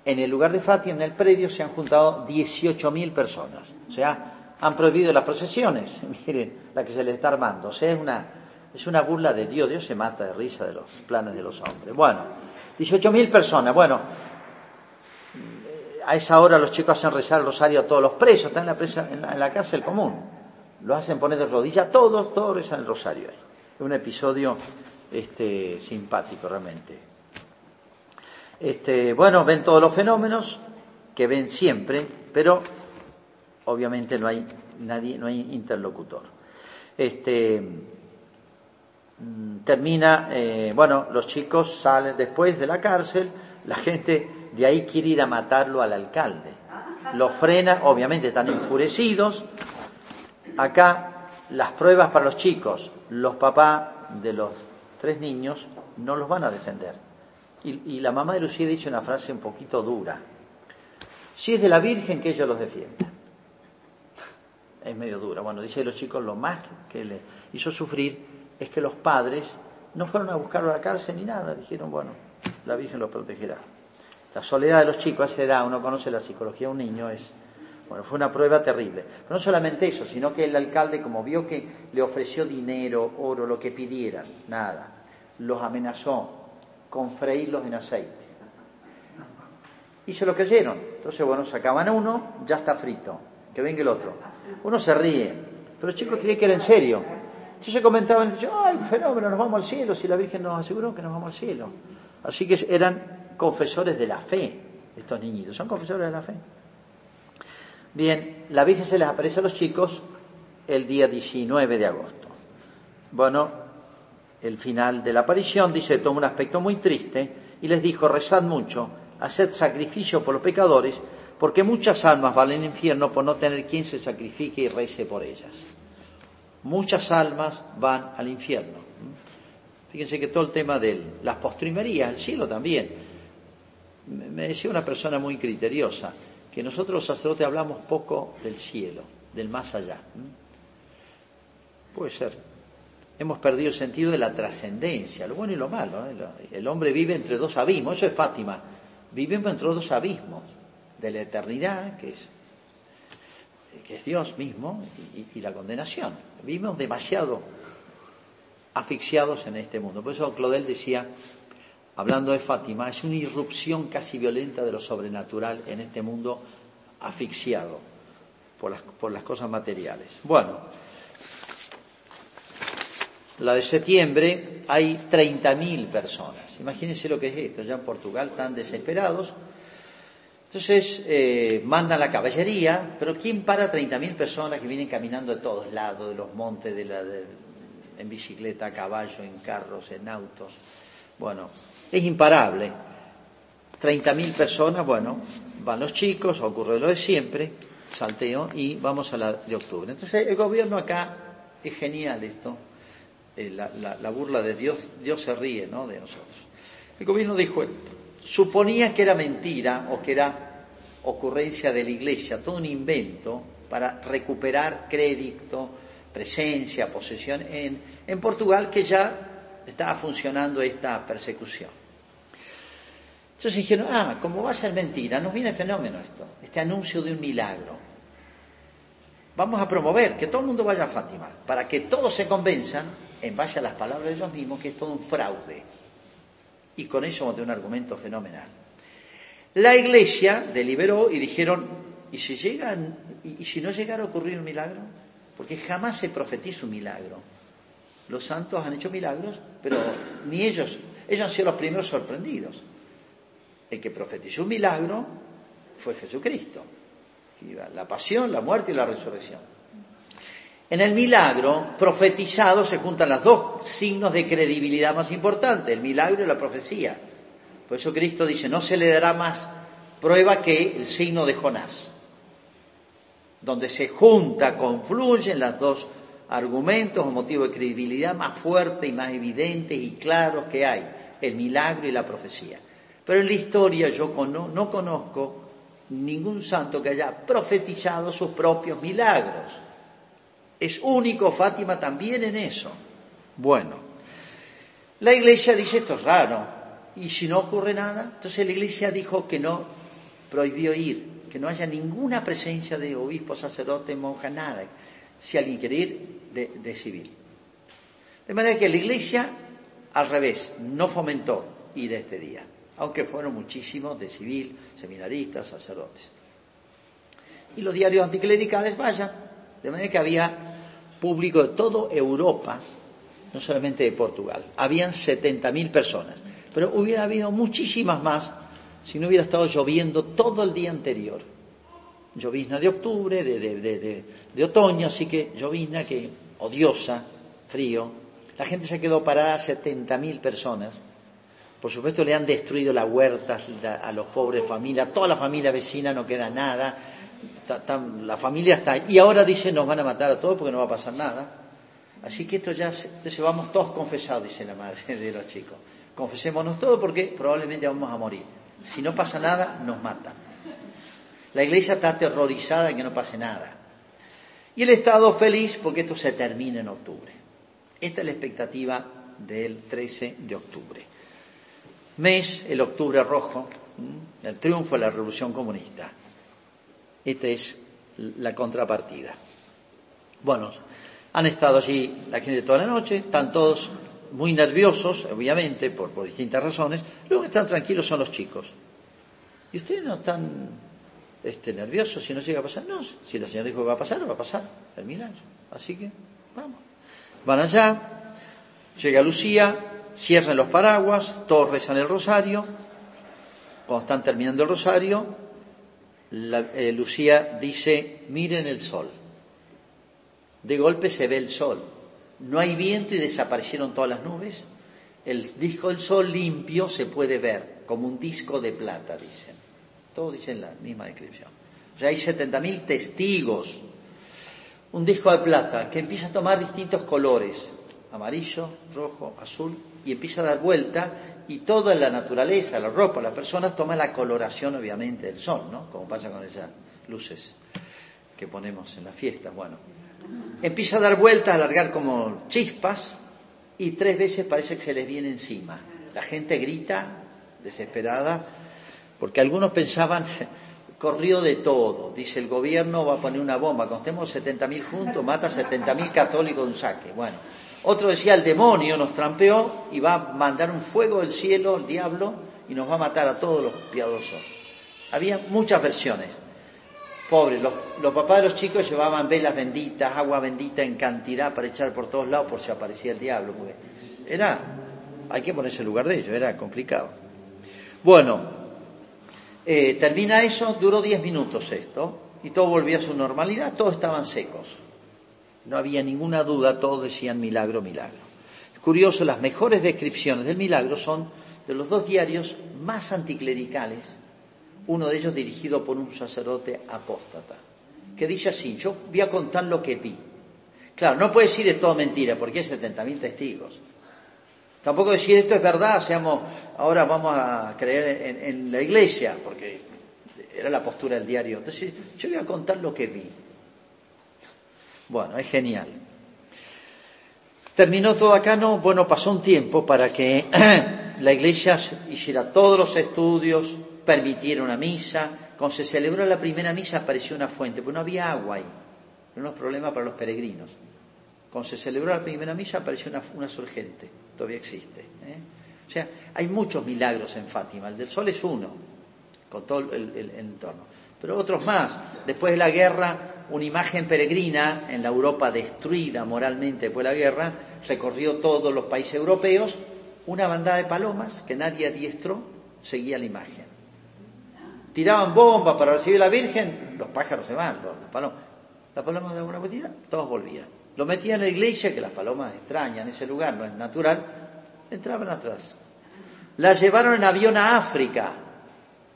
Speaker 1: En el lugar de Fátima, en el predio, se han juntado 18.000 personas. O sea, han prohibido las procesiones. Miren la que se les está armando. O sea, es una, es una burla de Dios. Dios se mata de risa de los planes de los hombres. Bueno, 18.000 personas. Bueno, a esa hora los chicos hacen rezar el rosario a todos los presos, están en la, en la, cárcel común. Lo hacen poner de rodillas, todos, todos rezan el rosario ahí. Es un episodio este, simpático realmente. Este, bueno, ven todos los fenómenos que ven siempre, pero obviamente no hay nadie, no hay interlocutor. Este, mm, termina, eh, bueno, los chicos salen después de la cárcel, la gente de ahí quiere ir a matarlo al alcalde. Lo frena, obviamente están enfurecidos. Acá las pruebas para los chicos, los papás de los tres niños no los van a defender. Y, la mamá de Lucía dice una frase un poquito dura. Si es de la Virgen, que ellos los defiendan. Es medio dura. Bueno, dice los chicos, lo más que le hizo sufrir es que los padres no fueron a buscarlo a la cárcel ni nada. Dijeron, bueno, la Virgen los protegerá. La soledad de los chicos a esa edad, uno conoce la psicología de un niño, es, bueno, fue una prueba terrible. Pero no solamente eso, sino que el alcalde, como vio que le ofreció dinero, oro, lo que pidieran, nada, los amenazó con freírlos en aceite. Y se lo creyeron. Entonces, bueno, sacaban uno, ya está frito, que venga el otro. Uno se ríe, pero los chicos creían que era en serio. Entonces comentaban, ay, fenómeno, nos vamos al cielo, si la Virgen nos aseguró que nos vamos al cielo. Así que eran confesores de la fe, estos niñitos, son confesores de la fe. Bien, la Virgen se les aparece a los chicos el día 19 de agosto. Bueno, el final de la aparición dice, toma un aspecto muy triste y les dijo, rezad mucho, haced sacrificio por los pecadores, porque muchas almas van al infierno por no tener quien se sacrifique y rece por ellas. Muchas almas van al infierno. Fíjense que todo el tema de las postrimerías, el cielo también. Me decía una persona muy criteriosa que nosotros los sacerdotes hablamos poco del cielo, del más allá. Puede ser. Hemos perdido el sentido de la trascendencia, lo bueno y lo malo. ¿eh? El hombre vive entre dos abismos, eso es Fátima. Vivimos entre dos abismos, de la eternidad, que es, que es Dios mismo, y, la condenación. Vivimos demasiado asfixiados en este mundo. Por eso Claudel decía, hablando de Fátima, es una irrupción casi violenta de lo sobrenatural en este mundo asfixiado por las, por las cosas materiales. Bueno, la de septiembre hay 30.000 personas. Imagínense lo que es esto. Ya en Portugal están desesperados. Entonces eh, mandan la caballería, pero ¿quién para 30.000 personas que vienen caminando de todos lados, de los montes, de la, en bicicleta, a caballo, en carros, en autos? Bueno, es imparable. 30.000 personas, bueno, van los chicos, ocurre lo de siempre, salteo, y vamos a la de octubre. Entonces el gobierno acá es genial esto eh, la, burla de Dios, Dios se ríe ¿no? de nosotros. El gobierno dijo, suponía que era mentira o que era ocurrencia de la iglesia, todo un invento para recuperar crédito, presencia, posesión en, en Portugal, que ya estaba funcionando esta persecución. Entonces dijeron, ah, como va a ser mentira, nos viene fenómeno esto, este anuncio de un milagro. Vamos a promover que todo el mundo vaya a Fátima, para que todos se convenzan en base a las palabras de los mismos, que es todo un fraude. Y con eso vamos un argumento fenomenal. La iglesia deliberó y dijeron, ¿y si, llegan, y si no llegara a ocurrir un milagro? Porque jamás se profetiza un milagro. Los santos han hecho milagros, pero ni ellos, ellos han sido los primeros sorprendidos. El que profetizó un milagro fue Jesucristo. La pasión, la muerte y la resurrección. En el milagro profetizado se juntan los dos signos de credibilidad más importantes, el milagro y la profecía. Por eso Cristo dice, no se le dará más prueba que el signo de Jonás, donde se junta, confluyen los dos argumentos o motivos de credibilidad más fuertes y más evidentes y claros que hay, el milagro y la profecía. Pero en la historia yo no conozco ningún santo que haya profetizado sus propios milagros. Es único Fátima también en eso. Bueno, la iglesia dice esto es raro. ¿Y si no ocurre nada? Entonces la iglesia dijo que no, prohibió ir, que no haya ninguna presencia de obispo, sacerdote, monja, nada. Si alguien quiere ir, de, de civil. De manera que la iglesia, al revés, no fomentó ir este día, aunque fueron muchísimos de civil, seminaristas, sacerdotes. Y los diarios anticlericales vayan, de manera que había público de toda Europa, no solamente de Portugal. Habían 70.000 personas, pero hubiera habido muchísimas más si no hubiera estado lloviendo todo el día anterior. Llovizna de octubre, de, de, de, otoño, así que llovizna que odiosa, frío. La gente se quedó parada, 70.000 personas. Por supuesto le han destruido las huertas a los pobres familias, toda la familia vecina no queda nada, la familia está. Y ahora dice, nos van a matar a todos porque no va a pasar nada. Así que esto ya, entonces vamos todos confesados, dice la madre de los chicos. Confesémonos todos porque probablemente vamos a morir. Si no pasa nada, nos matan. La iglesia está aterrorizada en que no pase nada. Y el Estado feliz porque esto se termina en octubre. Esta es la expectativa del 13 de octubre. Mes, el octubre rojo, el triunfo de la revolución comunista. Esta es la contrapartida. Bueno, han estado allí la gente toda la noche, están todos muy nerviosos, obviamente, por, distintas razones. Luego están tranquilos son los chicos. ¿Y ustedes no están este, nerviosos si no llega a pasar? No, si la señora dijo que va a pasar, va a pasar el milagro. Así que, vamos. Van allá, llega Lucía, cierran los paraguas, todos rezan el rosario. Cuando están terminando el rosario, eh, Lucía dice, miren el sol. De golpe se ve el sol. No hay viento y desaparecieron todas las nubes. El disco del sol limpio se puede ver, como un disco de plata, dicen. Todos dicen la misma descripción. O sea, hay 70.000 testigos. Un disco de plata que empieza a tomar distintos colores, amarillo, rojo, azul, y empieza a dar vuelta y toda la naturaleza, la ropa, las personas toman la coloración obviamente del sol, ¿no? Como pasa con esas luces que ponemos en las fiestas. Bueno, empieza a dar vueltas, a alargar como chispas y tres veces parece que se les viene encima. La gente grita desesperada porque algunos pensaban corrió de todo. Dice el gobierno va a poner una bomba, cuando estemos 70.000 juntos, mata a 70.000 católicos de un saque. Bueno, otro decía el demonio nos trampeó y va a mandar un fuego del cielo, el diablo, y nos va a matar a todos los piadosos. Había muchas versiones. Pobres, los, papás de los chicos llevaban velas benditas, agua bendita en cantidad para echar por todos lados por si aparecía el diablo, era, hay que ponerse en lugar de ellos, era complicado. Bueno, eh, termina eso, duró diez minutos esto, y todo volvió a su normalidad, todos estaban secos. No había ninguna duda, todos decían milagro, milagro. Es curioso, las mejores descripciones del milagro son de los dos diarios más anticlericales, uno de ellos dirigido por un sacerdote apóstata, que dice así, yo voy a contar lo que vi. Claro, no puede decir es todo mentira, porque hay 70.000 testigos. Tampoco decir esto es verdad, seamos, ahora vamos a creer en, la iglesia, porque era la postura del diario. Entonces, yo voy a contar lo que vi. Bueno, es genial. Terminó todo acá, no, bueno, pasó un tiempo para que la iglesia hiciera todos los estudios, permitiera una misa. Cuando se celebró la primera misa apareció una fuente, pero no había agua ahí. Era unos problemas para los peregrinos. Cuando se celebró la primera misa apareció una, una surgente todavía existe. ¿eh? O sea, hay muchos milagros en Fátima. El del sol es uno, con todo el, entorno. Pero otros más. Después de la guerra, una imagen peregrina en la Europa destruida moralmente después de la guerra, recorrió todos los países europeos. Una bandada de palomas que nadie adiestró seguía la imagen. Tiraban bombas para recibir a la Virgen, los pájaros se van, los, palomas. Las palomas de alguna vueltita, todos volvían. Lo metían en la iglesia, que las palomas extrañan ese lugar, no es natural, entraban atrás. La llevaron en avión a África.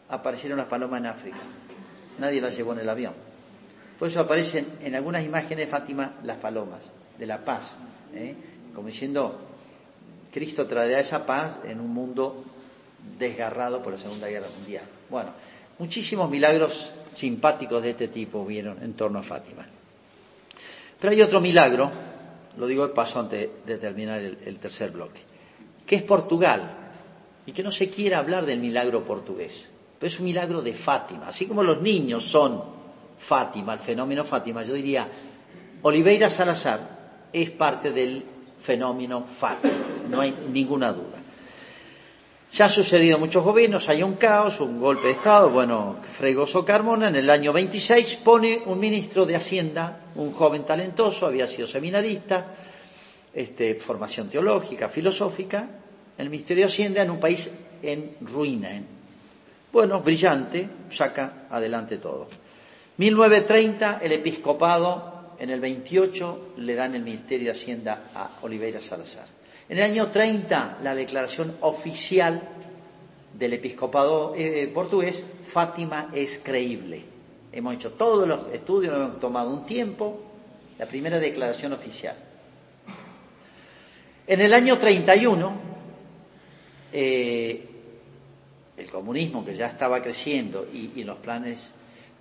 Speaker 1: Aparecieron las palomas en África. Nadie las llevó en el avión. Por eso aparecen en algunas imágenes de Fátima las palomas, de la paz. ¿eh? Como diciendo, Cristo traerá esa paz en un mundo desgarrado por la Segunda Guerra Mundial. Bueno, muchísimos milagros simpáticos de este tipo vieron en torno a Fátima. Pero hay otro milagro, lo digo de paso antes de terminar el, tercer bloque, que es Portugal, y que no se quiere hablar del milagro portugués, pero es un milagro de Fátima. Así como los niños son Fátima, el fenómeno Fátima, yo diría, Oliveira Salazar es parte del fenómeno Fátima, no hay ninguna duda. Se han sucedido muchos gobiernos, hay un caos, un golpe de Estado. Bueno, Fregoso Carmona en el año 26 pone un ministro de Hacienda, un joven talentoso, había sido seminarista, este, formación teológica, filosófica, el Ministerio de Hacienda en un país en ruina. Bueno, brillante, saca adelante todo. 1930, el episcopado, en el 28 le dan el Ministerio de Hacienda a Oliveira Salazar. En el año 30, la declaración oficial del episcopado eh, portugués, Fátima es creíble. Hemos hecho todos los estudios, hemos tomado un tiempo, la primera declaración oficial. En el año 31, eh, el comunismo que ya estaba creciendo y, los planes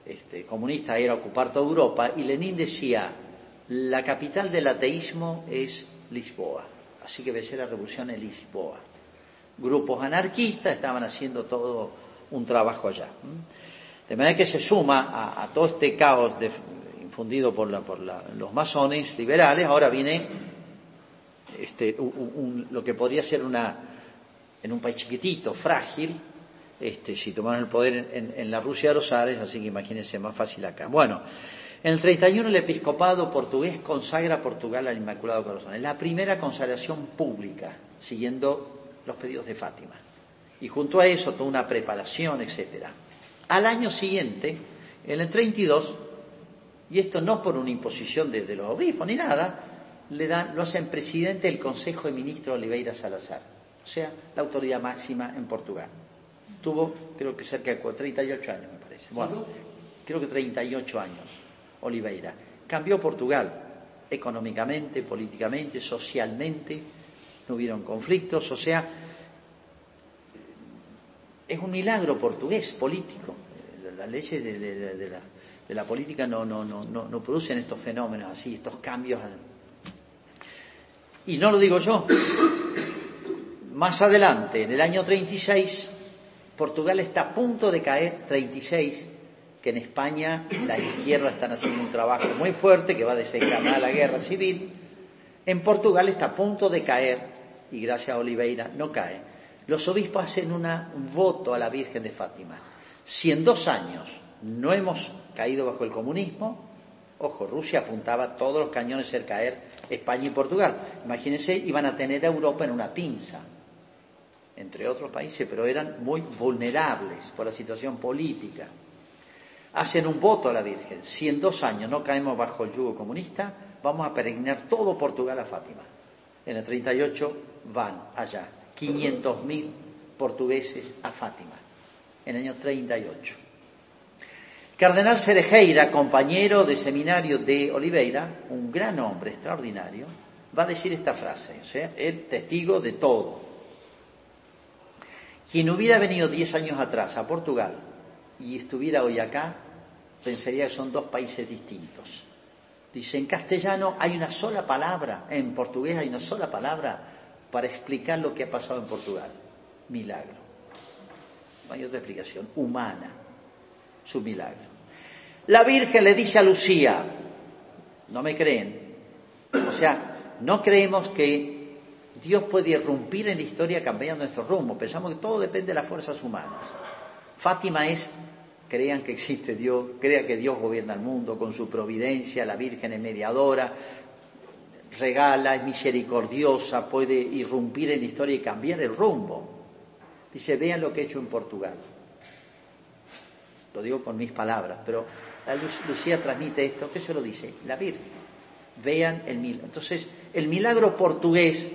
Speaker 1: este, comunistas era ocupar toda Europa, y Lenin decía, la capital del ateísmo es Lisboa. Así que ser la revolución en Lisboa. Grupos anarquistas estaban haciendo todo un trabajo allá. De manera que se suma a, todo este caos infundido por, los masones liberales, ahora viene este, lo que podría ser una, en un país chiquitito, frágil, este, si tomaron el poder en, en, la Rusia de los Ares, así que imagínense más fácil acá. Bueno, en el 31 el episcopado portugués consagra a Portugal al Inmaculado Corazón. Es la primera consagración pública, siguiendo los pedidos de Fátima. Y junto a eso toda una preparación, etc. Al año siguiente, en el 32, y esto no por una imposición de, los obispos ni nada, le dan, lo hacen presidente del Consejo de Ministros Oliveira Salazar, o sea, la autoridad máxima en Portugal. Tuvo, creo que cerca de 38 años, me parece. Bueno, creo que 38 años, Oliveira. Cambió Portugal, económicamente, políticamente, socialmente, no hubieron conflictos, o sea, es un milagro portugués, político. Las leyes de, la, política no, no, no, no, producen estos fenómenos así, estos cambios. Y no lo digo yo. Más adelante, en el año 36, Portugal está a punto de caer, 36, que en España la izquierda están haciendo un trabajo muy fuerte que va a desencadenar la guerra civil. En Portugal está a punto de caer, y gracias a Oliveira no cae. Los obispos hacen un voto a la Virgen de Fátima. Si en dos años no hemos caído bajo el comunismo, ojo, Rusia apuntaba todos los cañones a hacer caer España y Portugal. Imagínense, iban a tener a Europa en una pinza, entre otros países, pero eran muy vulnerables por la situación política hacen un voto a la Virgen. Si en dos años no caemos bajo el yugo comunista, vamos a peregrinar todo Portugal a Fátima. En el 38 van allá, 500.000 portugueses a Fátima, en el año 38. Cardenal Cerejeira, compañero de seminario de Oliveira, un gran hombre extraordinario, va a decir esta frase, o sea, el testigo de todo. Quien hubiera venido diez años atrás a Portugal y estuviera hoy acá, pensaría que son dos países distintos. Dice, en castellano hay una sola palabra, en portugués hay una sola palabra para explicar lo que ha pasado en Portugal. Milagro. No hay otra explicación. Humana. Su milagro. La Virgen le dice a Lucía, no me creen. O sea, no creemos que Dios puede irrumpir en la historia cambiando nuestro rumbo. Pensamos que todo depende de las fuerzas humanas. Fátima es crean que existe Dios, crea que Dios gobierna el mundo con su providencia, la Virgen es mediadora, regala, es misericordiosa, puede irrumpir en la historia y cambiar el rumbo. Dice, vean lo que he hecho en Portugal. Lo digo con mis palabras, pero Lucía transmite esto, ¿qué se lo dice? La Virgen. Vean el milagro. Entonces, el milagro portugués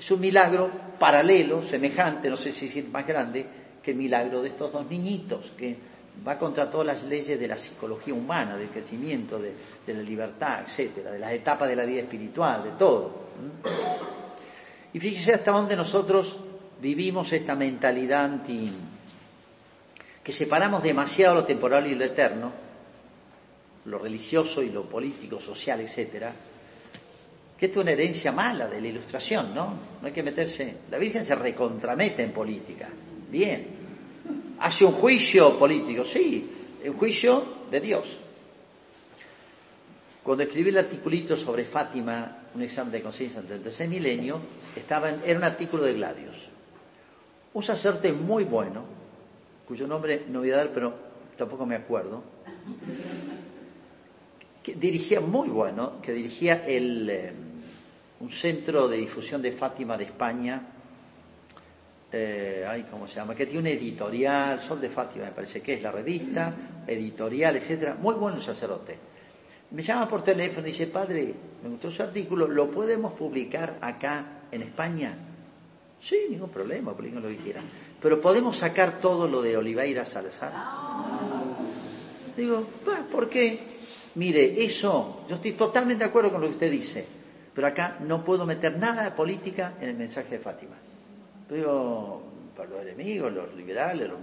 Speaker 1: es un milagro paralelo, semejante, no sé si es más grande, que el milagro de estos dos niñitos, que va contra todas las leyes de la psicología humana, del crecimiento, de, la libertad, etcétera, de las etapas de la vida espiritual, de todo. Y fíjese hasta dónde nosotros vivimos esta mentalidad anti que separamos demasiado lo temporal y lo eterno, lo religioso y lo político, social, etcétera, que es una herencia mala de la ilustración, ¿no? No hay que meterse. La Virgen se recontramete en política. Bien, hace un juicio político, sí, un juicio de Dios. Cuando escribí el articulito sobre Fátima, un examen de conciencia ante el tercer milenio, estaba era un artículo de Gladios. Un sacerdote muy bueno, cuyo nombre no voy a dar, pero tampoco me acuerdo, que dirigía muy bueno, que dirigía el, eh, un centro de difusión de Fátima de España, eh, ay, ¿cómo se llama? Que tiene un editorial, Sol de Fátima me parece que es la revista, editorial, etcétera, muy bueno sacerdote. Me llama por teléfono y dice, padre, me gustó su artículo, ¿lo podemos publicar acá en España? Sí, ningún problema, publiquen lo que quieran. Pero podemos sacar todo lo de Oliveira Salazar. Digo, ¿por qué? Mire, eso, yo estoy totalmente de acuerdo con lo que usted dice, pero acá no puedo meter nada de política en el mensaje de Fátima. Digo, para los enemigos, los liberales, los,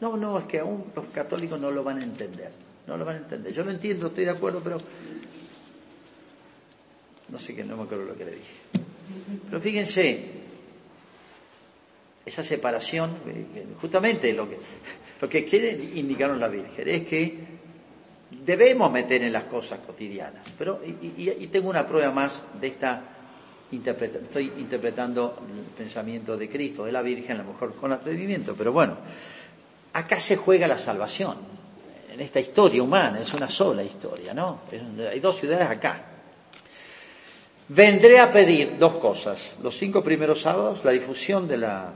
Speaker 1: No, no, es que aún los católicos no lo van a entender. No lo van a entender. Yo lo entiendo, estoy de acuerdo, pero... No sé qué, no me acuerdo lo que le dije. Pero fíjense, esa separación, eh, justamente lo que, lo que quiere indicar la Virgen es que debemos meter en las cosas cotidianas. Pero, y tengo una prueba más de esta estoy interpretando el pensamiento de Cristo, de la Virgen, a lo mejor con atrevimiento, pero bueno, acá se juega la salvación, en esta historia humana, es una sola historia, ¿no? Hay dos ciudades acá. Vendré a pedir dos cosas, los cinco primeros sábados, la difusión de la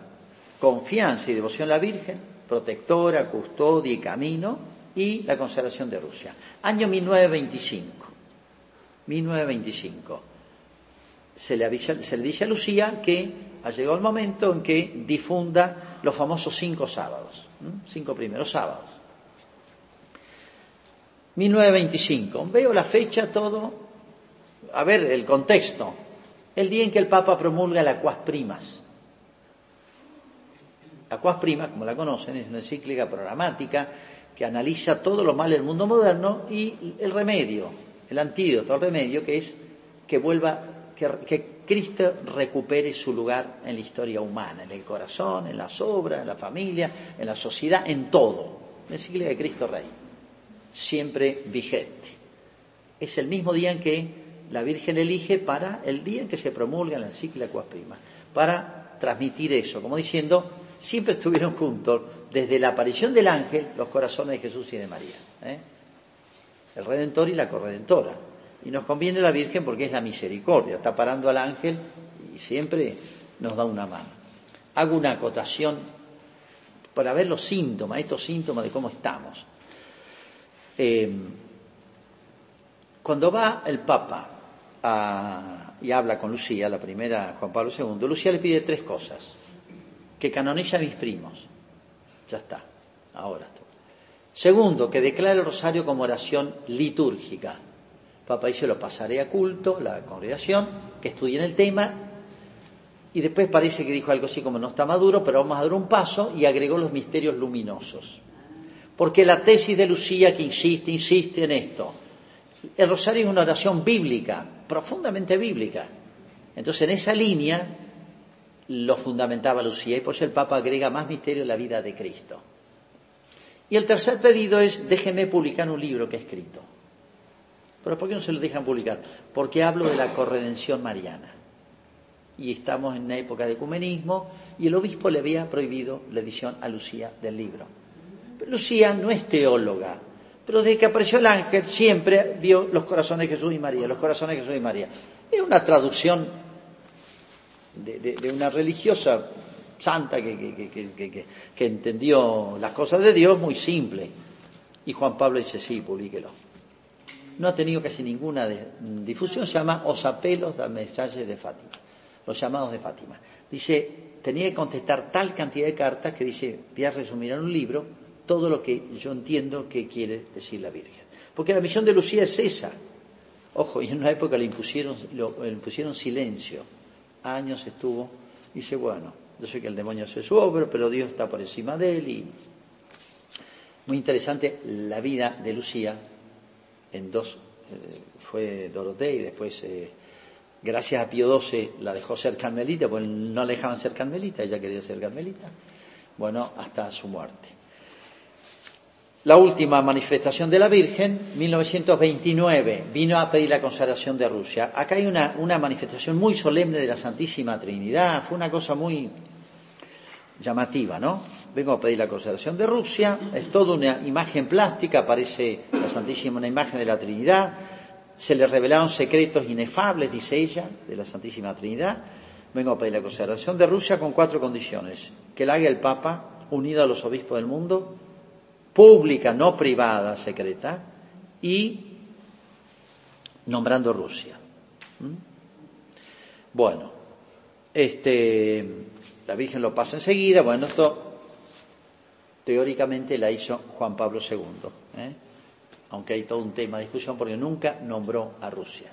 Speaker 1: confianza y devoción a la Virgen, protectora, custodia y camino, y la consagración de Rusia. Año 1925. 1925 se le, dice a Lucía que ha llegado el momento en que difunda los famosos cinco sábados, cinco primeros sábados. 1925, veo la fecha, todo, a ver el contexto, el día en que el Papa promulga la Cuas Primas. La Cuas Primas, como la conocen, es una encíclica programática que analiza todo lo mal del mundo moderno y el remedio, el antídoto, el remedio que es que vuelva, que, Cristo recupere su lugar en la historia humana, en el corazón, en las obras, en la familia, en la sociedad, en todo. Encíclica de Cristo Rey, siempre vigente. Es el mismo día en que la Virgen elige para el día en que se promulga la encíclica Cuas Prima, para transmitir eso, como diciendo, siempre estuvieron juntos desde la aparición del ángel los corazones de Jesús y de María. ¿eh? El Redentor y la Corredentora. Y nos conviene la Virgen porque es la misericordia, está parando al ángel y siempre nos da una mano. Hago una acotación para ver los síntomas, estos síntomas de cómo estamos. Eh, cuando va el Papa y habla con Lucía, la primera Juan Pablo II, Lucía le pide tres cosas. Que canonice a mis primos. Ya está, ahora. Segundo, que declare el rosario como oración litúrgica. Papá dice, lo pasaré a culto, la congregación, que estudien el tema, y después parece que dijo algo así como no está maduro, pero vamos a dar un paso, y agregó los misterios luminosos. Porque la tesis de Lucía que insiste, insiste en esto. El rosario es una oración bíblica, profundamente bíblica. Entonces, en esa línea lo fundamentaba Lucía, y por eso el Papa agrega más misterio en la vida de Cristo. Y el tercer pedido es, déjeme publicar un libro que he escrito. ¿Pero por qué no se lo dejan publicar? Porque hablo de la corredención mariana. Y estamos en una época de ecumenismo y el obispo le había prohibido la edición a Lucía del libro. Pero Lucía no es teóloga, pero desde que apareció el ángel siempre vio los corazones de Jesús y María, los corazones de Jesús y María. Es una traducción de, una religiosa santa que, que, entendió las cosas de Dios muy simple. Y Juan Pablo dice, sí, publíquelo no ha tenido casi ninguna difusión, se llama Os apelos da mensajes de Fátima, los llamados de Fátima. Dice, tenía que contestar tal cantidad de cartas que dice, voy a resumir en un libro todo lo que yo entiendo que quiere decir la Virgen. Porque la misión de Lucía es esa. Ojo, y en una época le impusieron, le impusieron silencio. Años estuvo, dice, bueno, yo sé que el demonio hace su obra, pero Dios está por encima de él y muy interesante la vida de Lucía en dos, eh, fue Dorotea y después, eh, gracias a Pío XII, la dejó ser carmelita, porque no le dejaban ser carmelita, ella quería ser carmelita. Bueno, hasta su muerte. La última manifestación de la Virgen, 1929, vino a pedir la consagración de Rusia. Acá hay una, una manifestación muy solemne de la Santísima Trinidad, fue una cosa muy, llamativa, ¿no? Vengo a pedir la consagración de Rusia, es toda una imagen plástica, aparece la Santísima, una imagen de la Trinidad, se le revelaron secretos inefables, dice ella, de la Santísima Trinidad. Vengo a pedir la consagración de Rusia con cuatro condiciones. Que la haga el Papa, unido a los obispos del mundo, pública, no privada, secreta, y nombrando Rusia. ¿Mm? Bueno, este, la Virgen lo pasa enseguida. Bueno, esto teóricamente la hizo Juan Pablo II, ¿eh? aunque hay todo un tema de discusión porque nunca nombró a Rusia.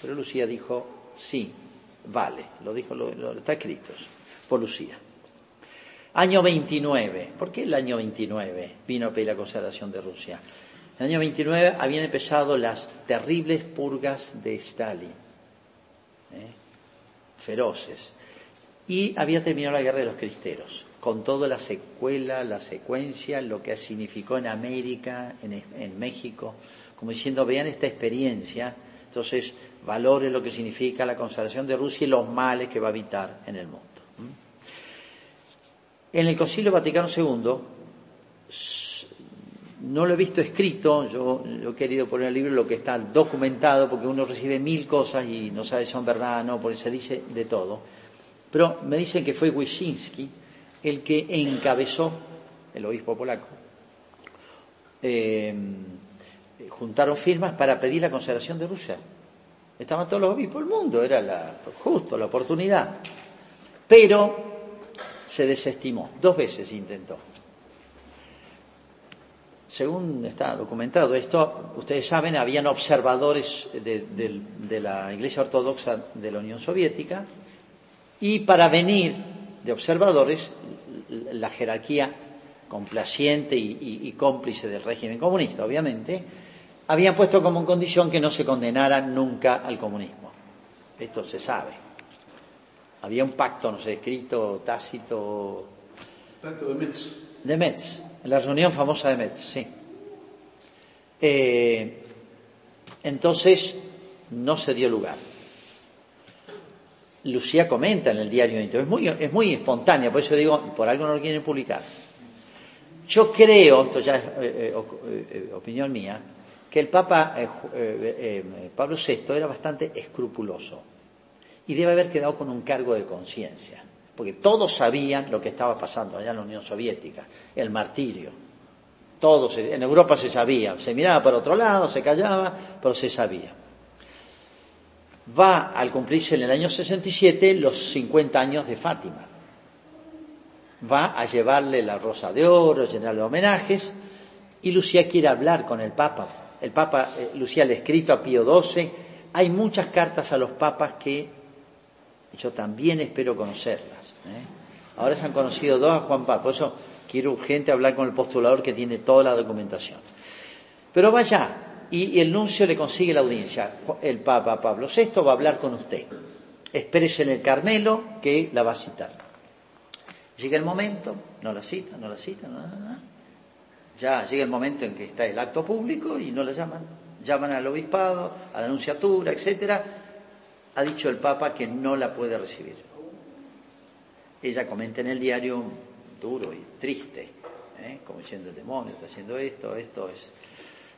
Speaker 1: Pero Lucía dijo, sí, vale, lo dijo, está escrito por Lucía. Año 29. ¿Por qué el año 29 vino a pedir la consagración de Rusia? En el año 29 habían empezado las terribles purgas de Stalin, ¿eh? Feroces. Y había terminado la guerra de los cristeros, con toda la secuela, la secuencia, lo que significó en América, en, México, como diciendo, vean esta experiencia, entonces valoren lo que significa la consagración de Rusia y los males que va a evitar en el mundo. En el Concilio Vaticano II, no lo he visto escrito, yo, he querido poner el libro lo que está documentado, porque uno recibe mil cosas y no sabe si son verdad o no, porque se dice de todo. Pero me dicen que fue Wyszynski el que encabezó, el obispo polaco, eh, juntaron firmas para pedir la consagración de Rusia. Estaban todos los obispos del mundo, era la, justo la oportunidad. Pero se desestimó. Dos veces intentó. Según está documentado esto, ustedes saben, habían observadores de, la Iglesia Ortodoxa de la Unión Soviética y para venir de observadores, la jerarquía complaciente y, cómplice del régimen comunista, obviamente, habían puesto como condición que no se condenaran nunca al comunismo. Esto se sabe. Había un pacto, no sé, escrito, tácito.
Speaker 2: Pacto de Metz.
Speaker 1: De Metz, en la reunión famosa de Metz, sí. Eh, entonces, no se dio lugar. Lucía comenta en el diario es muy, es muy espontánea, por eso digo, por algo no lo quieren publicar. Yo creo, esto ya es eh, eh, opinión mía, que el Papa Pablo VI era bastante escrupuloso y debe haber quedado con un cargo de conciencia, porque todos sabían lo que estaba pasando allá en la Unión Soviética, el martirio. Todos, en Europa se sabía, se miraba para otro lado, se callaba, pero se sabía. Va al cumplirse en el año 67 los 50 años de Fátima. Va a llevarle la rosa de oro, llenarle homenajes, y Lucía quiere hablar con el Papa. El Papa, eh, Lucía le ha escrito a Pío XII, hay muchas cartas a los papas que yo también espero conocerlas. ¿eh? Ahora se han conocido dos a Juan Pablo, por eso quiero urgente hablar con el postulador que tiene toda la documentación. Pero vaya, y, el nuncio le consigue la audiencia. El Papa Pablo VI va a hablar con usted. Espérese en el Carmelo que la va a citar. Llega el momento, no la cita, no la cita, no, no, Ya llega el momento en que está el acto público y no la llaman. Llaman al obispado, a la anunciatura, etcétera. Ha dicho el Papa que no la puede recibir. Ella comenta en el diario duro y triste, ¿eh? como diciendo el demonio está haciendo esto, esto es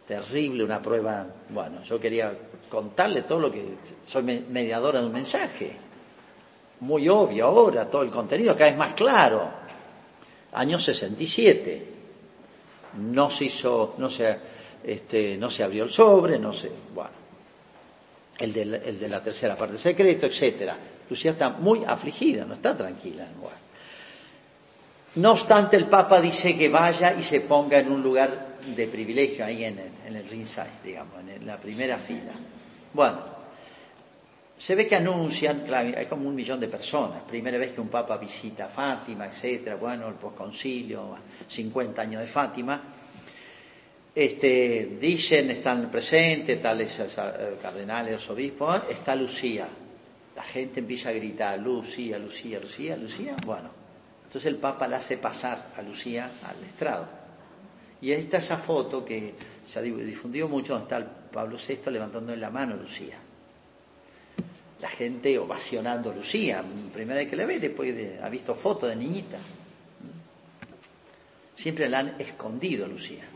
Speaker 1: terrible, una prueba. Bueno, yo quería contarle todo lo que soy mediadora de un mensaje, muy obvio ahora, todo el contenido cada vez más claro. Año 67, no se hizo, no se, este, no se abrió el sobre, no se, bueno, el de, la, de la tercera parte secreto, etcétera. Lucía está muy afligida, no está tranquila. Bueno. No obstante, el Papa dice que vaya y se ponga en un lugar de privilegio ahí en el, en el ringside, digamos, en la primera fila. Bueno, se ve que anuncian, claro, hay como un millón de personas, primera vez que un Papa visita Fátima, etcétera, bueno, el posconcilio, 50 años de Fátima. Este, dicen, están presentes, tales eh, cardenales, obispos, está Lucía. La gente empieza a gritar, Lucía, Lucía, Lucía, Lucía, bueno, entonces el Papa la hace pasar a Lucía al estrado. Y ahí está esa foto que se ha difundido mucho, donde está el Pablo VI levantando en la mano a Lucía. La gente ovacionando a Lucía, primera vez que la ve, después de, ha visto fotos de niñita. Siempre la han escondido a Lucía.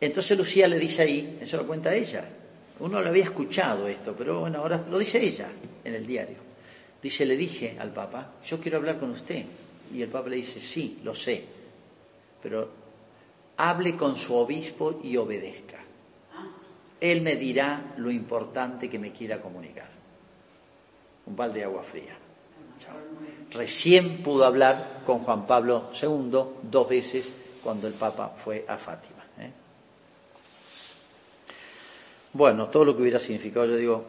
Speaker 1: Entonces Lucía le dice ahí, eso lo cuenta ella. Uno lo había escuchado esto, pero bueno, ahora lo dice ella en el diario. Dice, le dije al Papa, yo quiero hablar con usted. Y el Papa le dice, sí, lo sé, pero hable con su obispo y obedezca. Él me dirá lo importante que me quiera comunicar. Un balde de agua fría. Recién pudo hablar con Juan Pablo II dos veces cuando el Papa fue a Fátima. ¿eh? Bueno, todo lo que hubiera significado, yo digo,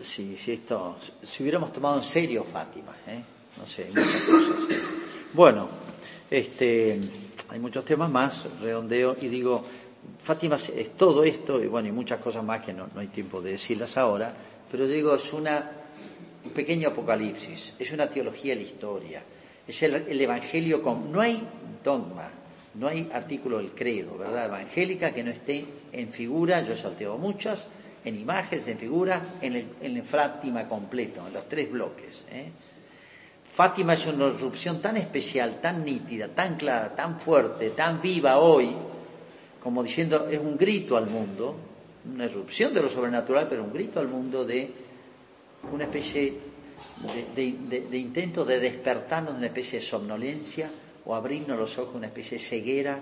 Speaker 1: si, si esto, si hubiéramos tomado en serio Fátima, ¿eh? no sé, muchas cosas. Bueno, este, hay muchos temas más, redondeo y digo, Fátima es todo esto y bueno, y muchas cosas más que no, no hay tiempo de decirlas ahora, pero digo, es una, un pequeño apocalipsis, es una teología de la historia, es el, el Evangelio con, no hay dogma, no hay artículo del credo, ¿verdad? Evangélica que no esté en figura, yo he salteo muchas, en imágenes, en figura, en el, en Fátima completo, en los tres bloques. ¿eh? Fátima es una erupción tan especial, tan nítida, tan clara, tan fuerte, tan viva hoy, como diciendo, es un grito al mundo, una erupción de lo sobrenatural, pero un grito al mundo de una especie de intento de despertarnos de una especie de somnolencia o abrirnos los ojos, una especie de ceguera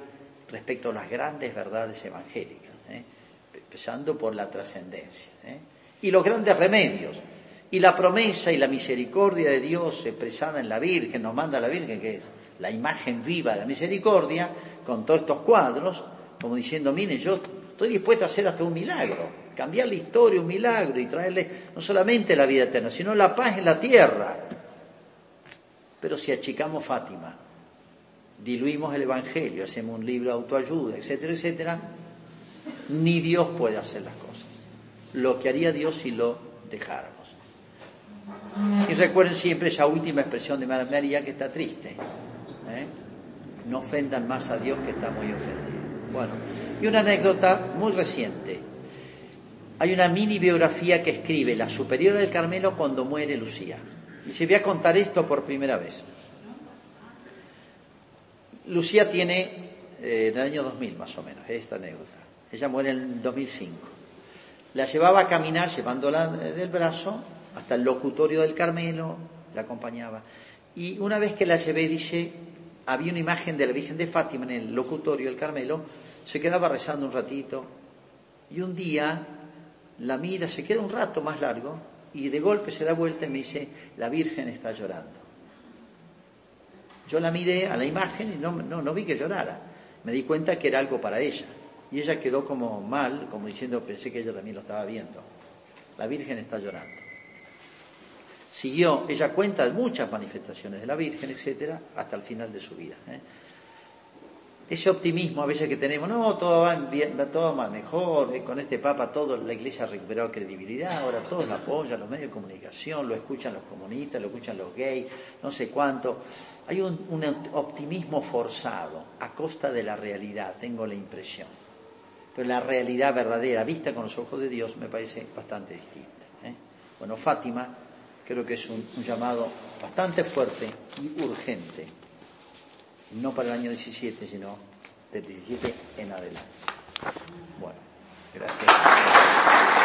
Speaker 1: respecto a las grandes verdades evangélicas. ¿eh? empezando por la trascendencia. ¿eh? Y los grandes remedios, Y la promesa y la misericordia de Dios expresada en la Virgen, nos manda la Virgen, que es la imagen viva de la misericordia, con todos estos cuadros, como diciendo, mire, yo estoy dispuesto a hacer hasta un milagro, cambiar la historia, un milagro, y traerle no solamente la vida eterna, sino la paz en la tierra. Pero si achicamos Fátima, diluimos el Evangelio, hacemos un libro de autoayuda, etcétera, etcétera, ni Dios puede hacer las cosas. Lo que haría Dios si lo dejáramos. Y recuerden siempre esa última expresión de María que está triste. ¿eh? No ofendan más a Dios que está muy ofendido. Bueno, y una anécdota muy reciente. Hay una mini biografía que escribe la superiora del Carmelo cuando muere Lucía. Y se voy a contar esto por primera vez. Lucía tiene, eh, en el año 2000 más o menos, esta anécdota. Ella muere en el 2005. La llevaba a caminar llevándola del brazo hasta el locutorio del Carmelo, la acompañaba. Y una vez que la llevé, dice, había una imagen de la Virgen de Fátima en el locutorio del Carmelo, se quedaba rezando un ratito. Y un día la mira, se queda un rato más largo y de golpe se da vuelta y me dice, la Virgen está llorando. Yo la miré a la imagen y no, no, vi que llorara. Me di cuenta que era algo para ella. Y ella quedó como mal, como diciendo, pensé que ella también lo estaba viendo. La Virgen está llorando. Siguió, ella cuenta de muchas manifestaciones de la Virgen, etcétera, hasta el final de su vida. ¿eh? Ese optimismo a veces que tenemos, no, todo va, bien, todo va mejor, eh, con este Papa todo, la Iglesia ha recuperado credibilidad, ahora todos lo apoyan, los medios de comunicación, lo escuchan los comunistas, lo escuchan los gays, no sé cuánto. Hay un, optimismo forzado a costa de la realidad, tengo la impresión. Pero la realidad verdadera, vista con los ojos de Dios, me parece bastante distinta. ¿eh? Bueno, Fátima creo que es un llamado bastante fuerte y urgente no para el año 17, sino del 17 en adelante. Bueno, gracias.